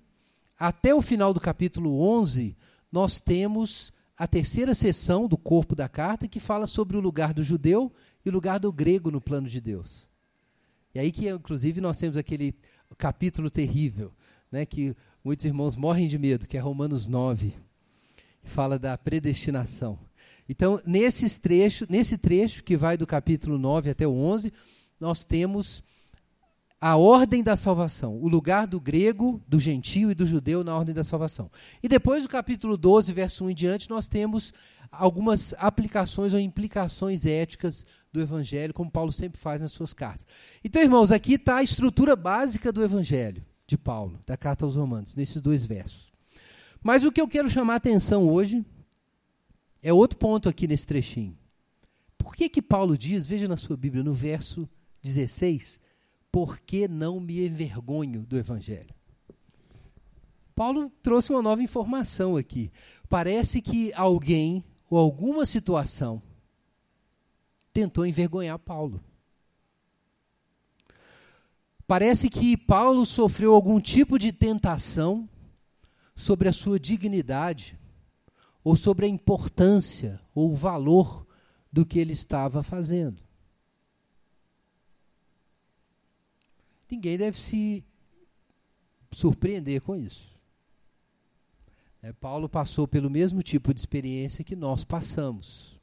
até o final do capítulo 11, nós temos a terceira sessão do corpo da carta que fala sobre o lugar do judeu e o lugar do grego no plano de Deus. E aí que, inclusive, nós temos aquele capítulo terrível, né, que muitos irmãos morrem de medo, que é Romanos 9, que fala da predestinação. Então, nesses trecho, nesse trecho que vai do capítulo 9 até o 11, nós temos a ordem da salvação, o lugar do grego, do gentio e do judeu na ordem da salvação. E depois do capítulo 12, verso 1 em diante, nós temos algumas aplicações ou implicações éticas do evangelho, como Paulo sempre faz nas suas cartas. Então, irmãos, aqui está a estrutura básica do evangelho de Paulo, da carta aos Romanos, nesses dois versos. Mas o que eu quero chamar a atenção hoje é outro ponto aqui nesse trechinho. Por que que Paulo diz, veja na sua Bíblia, no verso 16, por que não me envergonho do evangelho? Paulo trouxe uma nova informação aqui. Parece que alguém ou alguma situação tentou envergonhar Paulo. Parece que Paulo sofreu algum tipo de tentação sobre a sua dignidade, ou sobre a importância ou o valor do que ele estava fazendo. Ninguém deve se surpreender com isso. É, Paulo passou pelo mesmo tipo de experiência que nós passamos.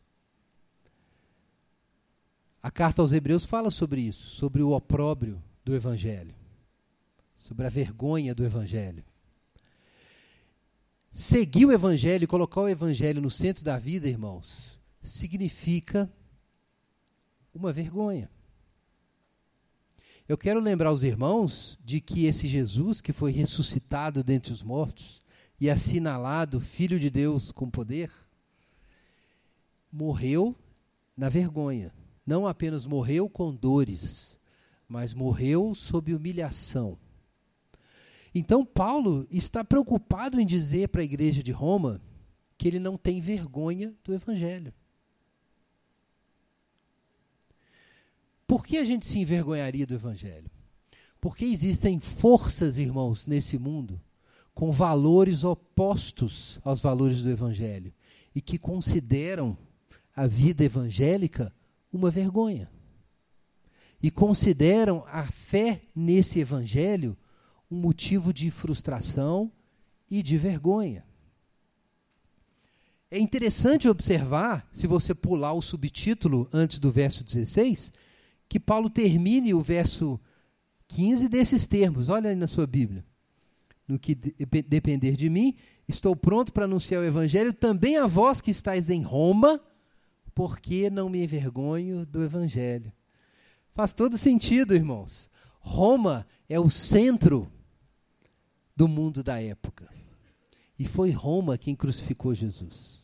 A carta aos Hebreus fala sobre isso, sobre o opróbrio do Evangelho, sobre a vergonha do Evangelho. Seguir o Evangelho, colocar o Evangelho no centro da vida, irmãos, significa uma vergonha. Eu quero lembrar os irmãos de que esse Jesus que foi ressuscitado dentre os mortos e assinalado Filho de Deus com poder, morreu na vergonha. Não apenas morreu com dores, mas morreu sob humilhação. Então, Paulo está preocupado em dizer para a igreja de Roma que ele não tem vergonha do Evangelho. Por que a gente se envergonharia do Evangelho? Porque existem forças, irmãos, nesse mundo com valores opostos aos valores do Evangelho e que consideram a vida evangélica uma vergonha e consideram a fé nesse evangelho um motivo de frustração e de vergonha. É interessante observar, se você pular o subtítulo antes do verso 16, que Paulo termine o verso 15 desses termos. Olha aí na sua Bíblia. no que de depender de mim, estou pronto para anunciar o evangelho também a vós que estáis em Roma, porque não me envergonho do evangelho. Faz todo sentido, irmãos. Roma é o centro do mundo da época. E foi Roma quem crucificou Jesus.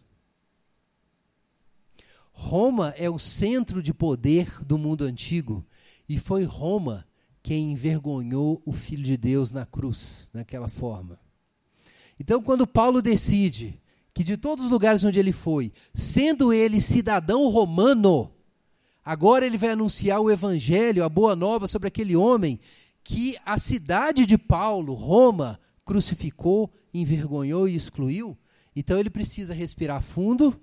Roma é o centro de poder do mundo antigo. E foi Roma quem envergonhou o Filho de Deus na cruz, naquela forma. Então, quando Paulo decide que de todos os lugares onde ele foi, sendo ele cidadão romano, agora ele vai anunciar o evangelho, a boa nova sobre aquele homem que a cidade de Paulo, Roma, crucificou, envergonhou e excluiu. Então ele precisa respirar fundo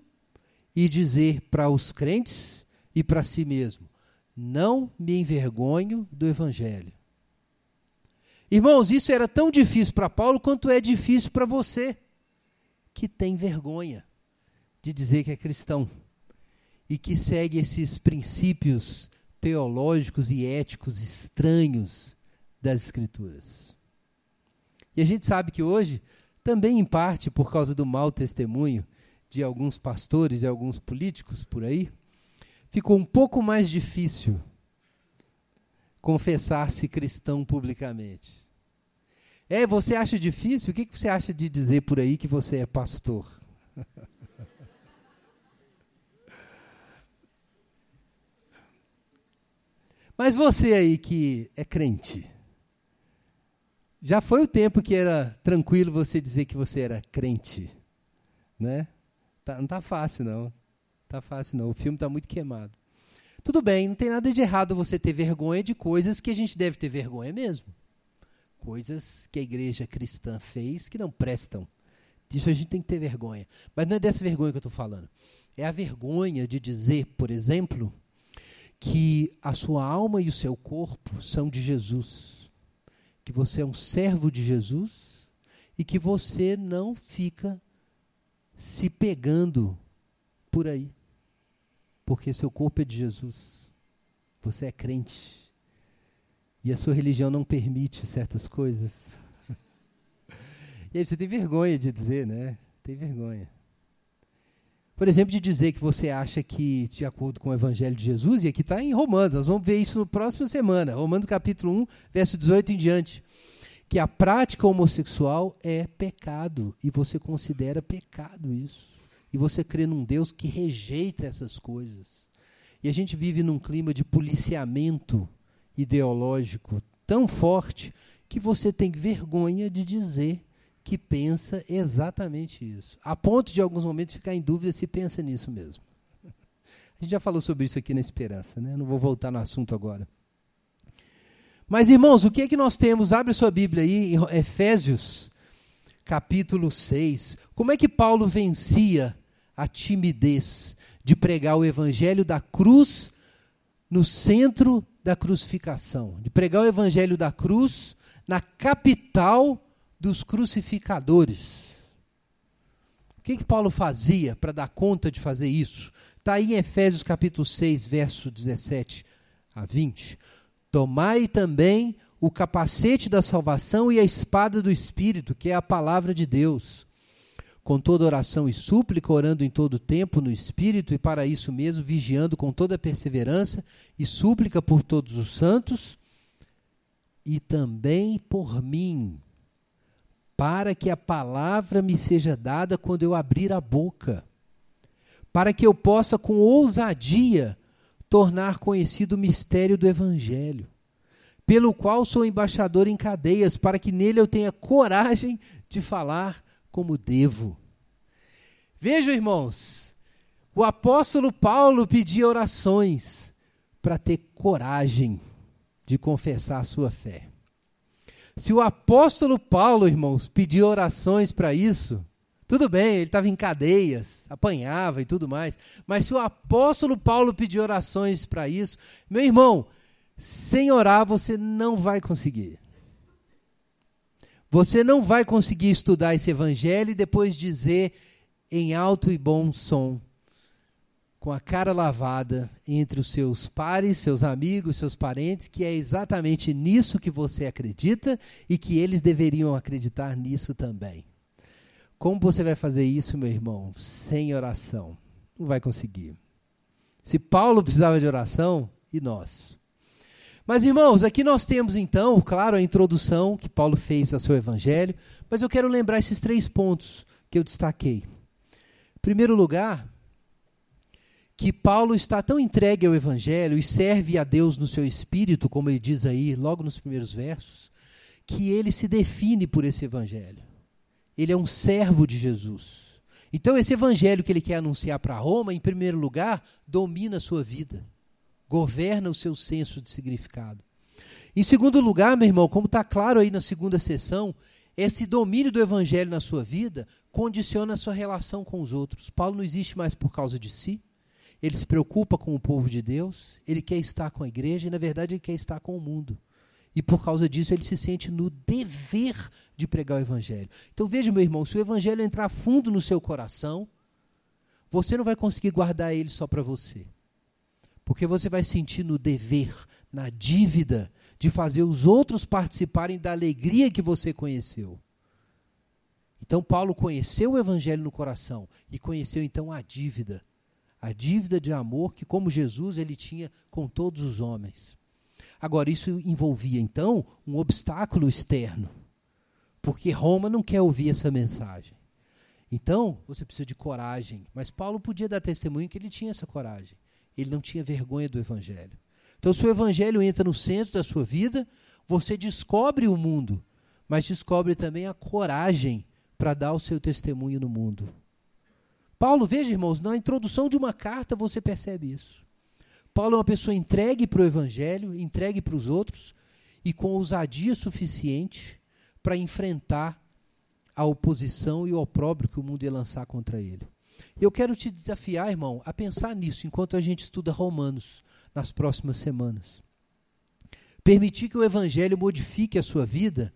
e dizer para os crentes e para si mesmo: não me envergonho do Evangelho. Irmãos, isso era tão difícil para Paulo quanto é difícil para você, que tem vergonha de dizer que é cristão e que segue esses princípios teológicos e éticos estranhos das Escrituras. E a gente sabe que hoje, também em parte por causa do mau testemunho de alguns pastores e alguns políticos por aí, ficou um pouco mais difícil confessar-se cristão publicamente. É, você acha difícil? O que você acha de dizer por aí que você é pastor? Mas você aí que é crente, já foi o tempo que era tranquilo você dizer que você era crente, né? Tá, não está fácil não. Tá fácil não. O filme está muito queimado. Tudo bem, não tem nada de errado você ter vergonha de coisas que a gente deve ter vergonha mesmo. Coisas que a igreja cristã fez que não prestam. Disso a gente tem que ter vergonha. Mas não é dessa vergonha que eu estou falando. É a vergonha de dizer, por exemplo, que a sua alma e o seu corpo são de Jesus. Que você é um servo de Jesus e que você não fica se pegando por aí porque seu corpo é de Jesus. Você é crente. E a sua religião não permite certas coisas. e aí você tem vergonha de dizer, né? Tem vergonha. Por exemplo, de dizer que você acha que, de acordo com o Evangelho de Jesus, e aqui está em Romanos, nós vamos ver isso na próxima semana, Romanos capítulo 1, verso 18 em diante, que a prática homossexual é pecado, e você considera pecado isso e você crê num Deus que rejeita essas coisas. E a gente vive num clima de policiamento ideológico tão forte que você tem vergonha de dizer que pensa exatamente isso. A ponto de, em alguns momentos, ficar em dúvida se pensa nisso mesmo. A gente já falou sobre isso aqui na Esperança, né? não vou voltar no assunto agora. Mas, irmãos, o que é que nós temos? Abre sua Bíblia aí, Efésios, capítulo 6. Como é que Paulo vencia a timidez de pregar o evangelho da cruz no centro da crucificação, de pregar o evangelho da cruz na capital dos crucificadores. O que, que Paulo fazia para dar conta de fazer isso? Está aí em Efésios capítulo 6, verso 17 a 20. Tomai também o capacete da salvação e a espada do Espírito, que é a palavra de Deus com toda oração e súplica, orando em todo tempo no Espírito, e para isso mesmo vigiando com toda perseverança e súplica por todos os santos, e também por mim, para que a palavra me seja dada quando eu abrir a boca, para que eu possa com ousadia tornar conhecido o mistério do Evangelho, pelo qual sou embaixador em cadeias, para que nele eu tenha coragem de falar como devo. Vejam, irmãos, o apóstolo Paulo pedia orações para ter coragem de confessar a sua fé. Se o apóstolo Paulo, irmãos, pedia orações para isso, tudo bem, ele estava em cadeias, apanhava e tudo mais. Mas se o apóstolo Paulo pedir orações para isso, meu irmão, sem orar você não vai conseguir. Você não vai conseguir estudar esse evangelho e depois dizer em alto e bom som, com a cara lavada entre os seus pares, seus amigos, seus parentes, que é exatamente nisso que você acredita e que eles deveriam acreditar nisso também. Como você vai fazer isso, meu irmão? Sem oração. Não vai conseguir. Se Paulo precisava de oração, e nós? Mas, irmãos, aqui nós temos então, claro, a introdução que Paulo fez ao seu evangelho, mas eu quero lembrar esses três pontos que eu destaquei. Em primeiro lugar, que Paulo está tão entregue ao Evangelho e serve a Deus no seu espírito, como ele diz aí, logo nos primeiros versos, que ele se define por esse Evangelho. Ele é um servo de Jesus. Então, esse Evangelho que ele quer anunciar para Roma, em primeiro lugar, domina a sua vida, governa o seu senso de significado. Em segundo lugar, meu irmão, como está claro aí na segunda sessão, esse domínio do Evangelho na sua vida condiciona a sua relação com os outros. Paulo não existe mais por causa de si, ele se preocupa com o povo de Deus, ele quer estar com a igreja e, na verdade, ele quer estar com o mundo. E por causa disso, ele se sente no dever de pregar o Evangelho. Então veja, meu irmão, se o Evangelho entrar fundo no seu coração, você não vai conseguir guardar ele só para você. Porque você vai sentir no dever, na dívida, de fazer os outros participarem da alegria que você conheceu. Então, Paulo conheceu o Evangelho no coração e conheceu então a dívida a dívida de amor que, como Jesus, ele tinha com todos os homens. Agora, isso envolvia, então, um obstáculo externo, porque Roma não quer ouvir essa mensagem. Então, você precisa de coragem. Mas Paulo podia dar testemunho que ele tinha essa coragem. Ele não tinha vergonha do Evangelho. Então, se o Evangelho entra no centro da sua vida, você descobre o mundo, mas descobre também a coragem para dar o seu testemunho no mundo. Paulo, veja, irmãos, na introdução de uma carta você percebe isso. Paulo é uma pessoa entregue para o evangelho, entregue para os outros e com ousadia suficiente para enfrentar a oposição e o opróbrio que o mundo ia lançar contra ele. Eu quero te desafiar, irmão, a pensar nisso enquanto a gente estuda Romanos nas próximas semanas. Permitir que o evangelho modifique a sua vida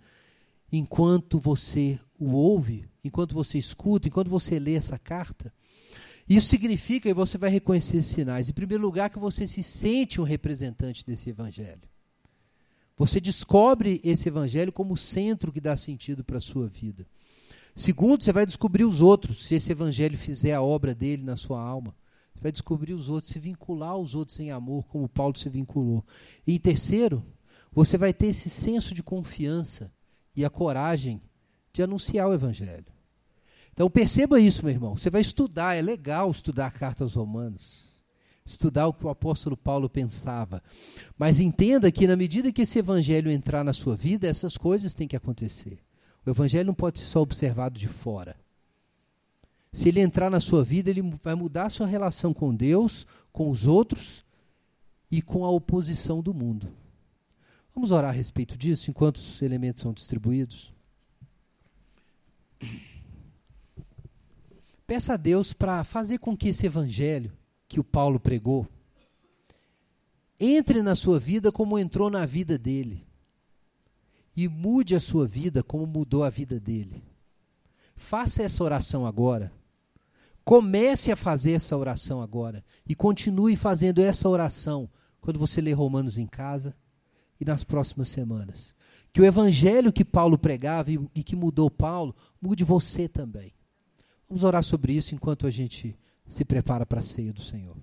enquanto você o ouve, enquanto você escuta, enquanto você lê essa carta. Isso significa, e você vai reconhecer sinais, em primeiro lugar, que você se sente um representante desse evangelho. Você descobre esse evangelho como o centro que dá sentido para a sua vida. Segundo, você vai descobrir os outros, se esse evangelho fizer a obra dele na sua alma. Você vai descobrir os outros, se vincular aos outros em amor, como Paulo se vinculou. E em terceiro, você vai ter esse senso de confiança e a coragem de anunciar o Evangelho. Então perceba isso, meu irmão. Você vai estudar, é legal estudar a carta aos Romanos. Estudar o que o apóstolo Paulo pensava. Mas entenda que, na medida que esse evangelho entrar na sua vida, essas coisas têm que acontecer. O evangelho não pode ser só observado de fora. Se ele entrar na sua vida, ele vai mudar a sua relação com Deus, com os outros e com a oposição do mundo. Vamos orar a respeito disso enquanto os elementos são distribuídos? Peça a Deus para fazer com que esse evangelho que o Paulo pregou entre na sua vida como entrou na vida dele. E mude a sua vida como mudou a vida dele. Faça essa oração agora. Comece a fazer essa oração agora. E continue fazendo essa oração quando você lê Romanos em casa e nas próximas semanas. Que o evangelho que Paulo pregava e, e que mudou Paulo, mude você também. Vamos orar sobre isso enquanto a gente se prepara para a ceia do Senhor.